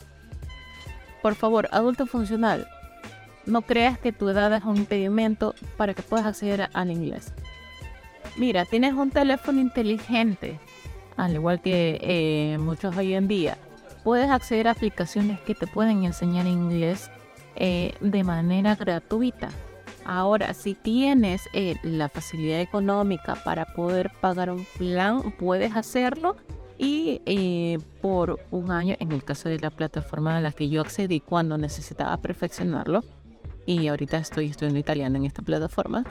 Por favor, adulto funcional, no creas que tu edad es un impedimento para que puedas acceder al inglés. Mira, tienes un teléfono inteligente, al igual que eh, muchos hoy en día. Puedes acceder a aplicaciones que te pueden enseñar inglés eh, de manera gratuita. Ahora, si tienes eh, la facilidad económica para poder pagar un plan, puedes hacerlo. Y por un año, en el caso de la plataforma a la que yo accedí cuando necesitaba perfeccionarlo, y ahorita estoy estudiando italiano en esta plataforma,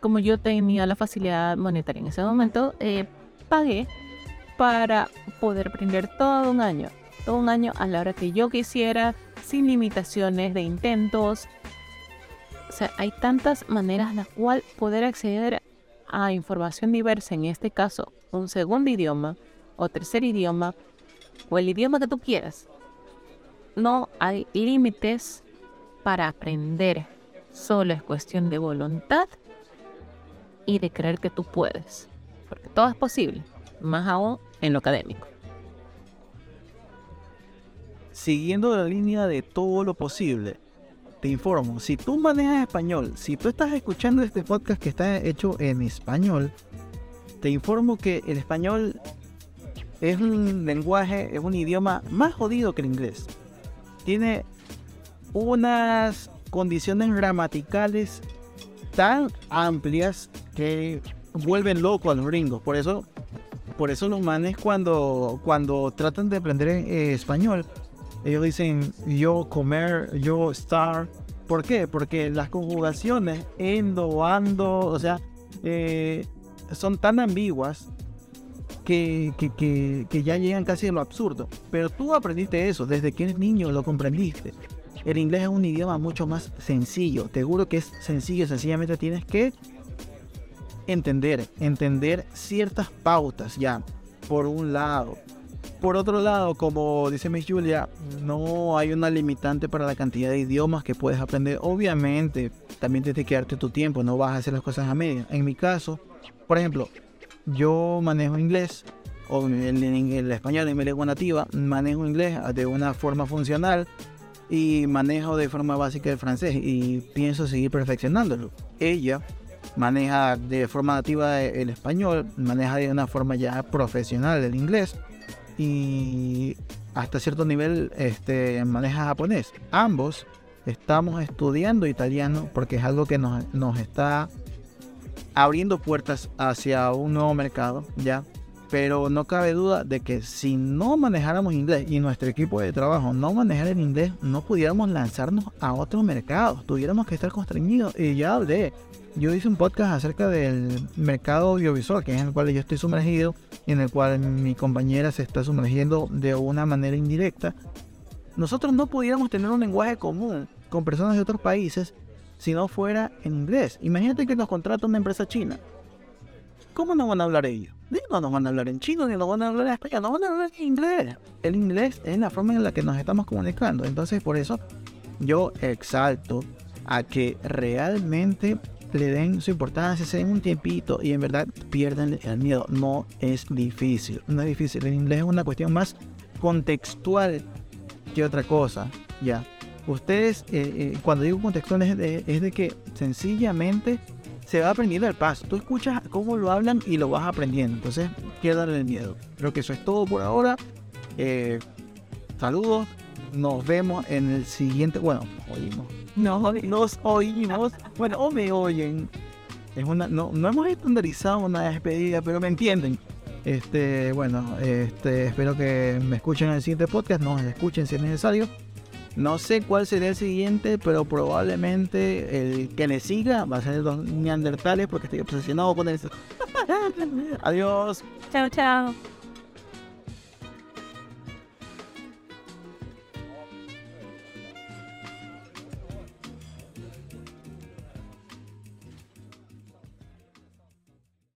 como yo tenía la facilidad monetaria en ese momento, eh, pagué para poder aprender todo un año. Todo un año a la hora que yo quisiera, sin limitaciones de intentos. O sea, hay tantas maneras las cuales poder acceder a información diversa, en este caso, un segundo idioma o tercer idioma, o el idioma que tú quieras. No hay límites para aprender. Solo es cuestión de voluntad y de creer que tú puedes. Porque todo es posible, más aún en lo académico. Siguiendo la línea de todo lo posible, te informo, si tú manejas español, si tú estás escuchando este podcast que está hecho en español, te informo que el español es un lenguaje, es un idioma más jodido que el inglés. Tiene unas condiciones gramaticales tan amplias que vuelven loco a los gringos. Por eso, por eso los manes cuando, cuando tratan de aprender eh, español, ellos dicen yo comer, yo estar. ¿Por qué? Porque las conjugaciones endo, ando, o sea, eh, son tan ambiguas que, que, que, ya llegan casi a lo absurdo. Pero tú aprendiste eso, desde que eres niño lo comprendiste. El inglés es un idioma mucho más sencillo. Te juro que es sencillo, sencillamente tienes que entender, entender ciertas pautas ya, por un lado. Por otro lado, como dice Miss Julia, no hay una limitante para la cantidad de idiomas que puedes aprender. Obviamente, también tienes que darte tu tiempo, no vas a hacer las cosas a media. En mi caso, por ejemplo, yo manejo inglés, o el, el español en mi lengua nativa, manejo inglés de una forma funcional y manejo de forma básica el francés y pienso seguir perfeccionándolo. Ella maneja de forma nativa el español, maneja de una forma ya profesional el inglés y hasta cierto nivel este, maneja japonés. Ambos estamos estudiando italiano porque es algo que nos, nos está abriendo puertas hacia un nuevo mercado, ¿ya? Pero no cabe duda de que si no manejáramos inglés y nuestro equipo de trabajo no manejara el inglés, no pudiéramos lanzarnos a otros mercados. Tuviéramos que estar constreñidos. Y ya hablé. Yo hice un podcast acerca del mercado audiovisual, que es en el cual yo estoy sumergido y en el cual mi compañera se está sumergiendo de una manera indirecta. Nosotros no pudiéramos tener un lenguaje común con personas de otros países si no fuera en inglés. Imagínate que nos contrata una empresa china. ¿Cómo no van a hablar ellos? No nos van a hablar en chino, ni nos van a hablar en español, nos van a hablar en inglés. El inglés es la forma en la que nos estamos comunicando. Entonces, por eso yo exalto a que realmente le den su importancia, se den un tiempito y en verdad pierden el miedo. No es difícil, no es difícil. El inglés es una cuestión más contextual que otra cosa. Ya. Ustedes, eh, eh, cuando digo contextual, es de que sencillamente se va aprendiendo el paso. Tú escuchas cómo lo hablan y lo vas aprendiendo. Entonces, darle el miedo. Creo que eso es todo por ahora. Eh, saludos. Nos vemos en el siguiente. Bueno, oímos. No, nos oímos. Bueno, o me oyen. Es una, no, no hemos estandarizado una despedida, pero me entienden. Este, bueno, este, espero que me escuchen en el siguiente podcast. Nos escuchen si es necesario. No sé cuál será el siguiente, pero probablemente el que le siga va a ser los neandertales porque estoy obsesionado con eso. <laughs> Adiós. Chao, chao.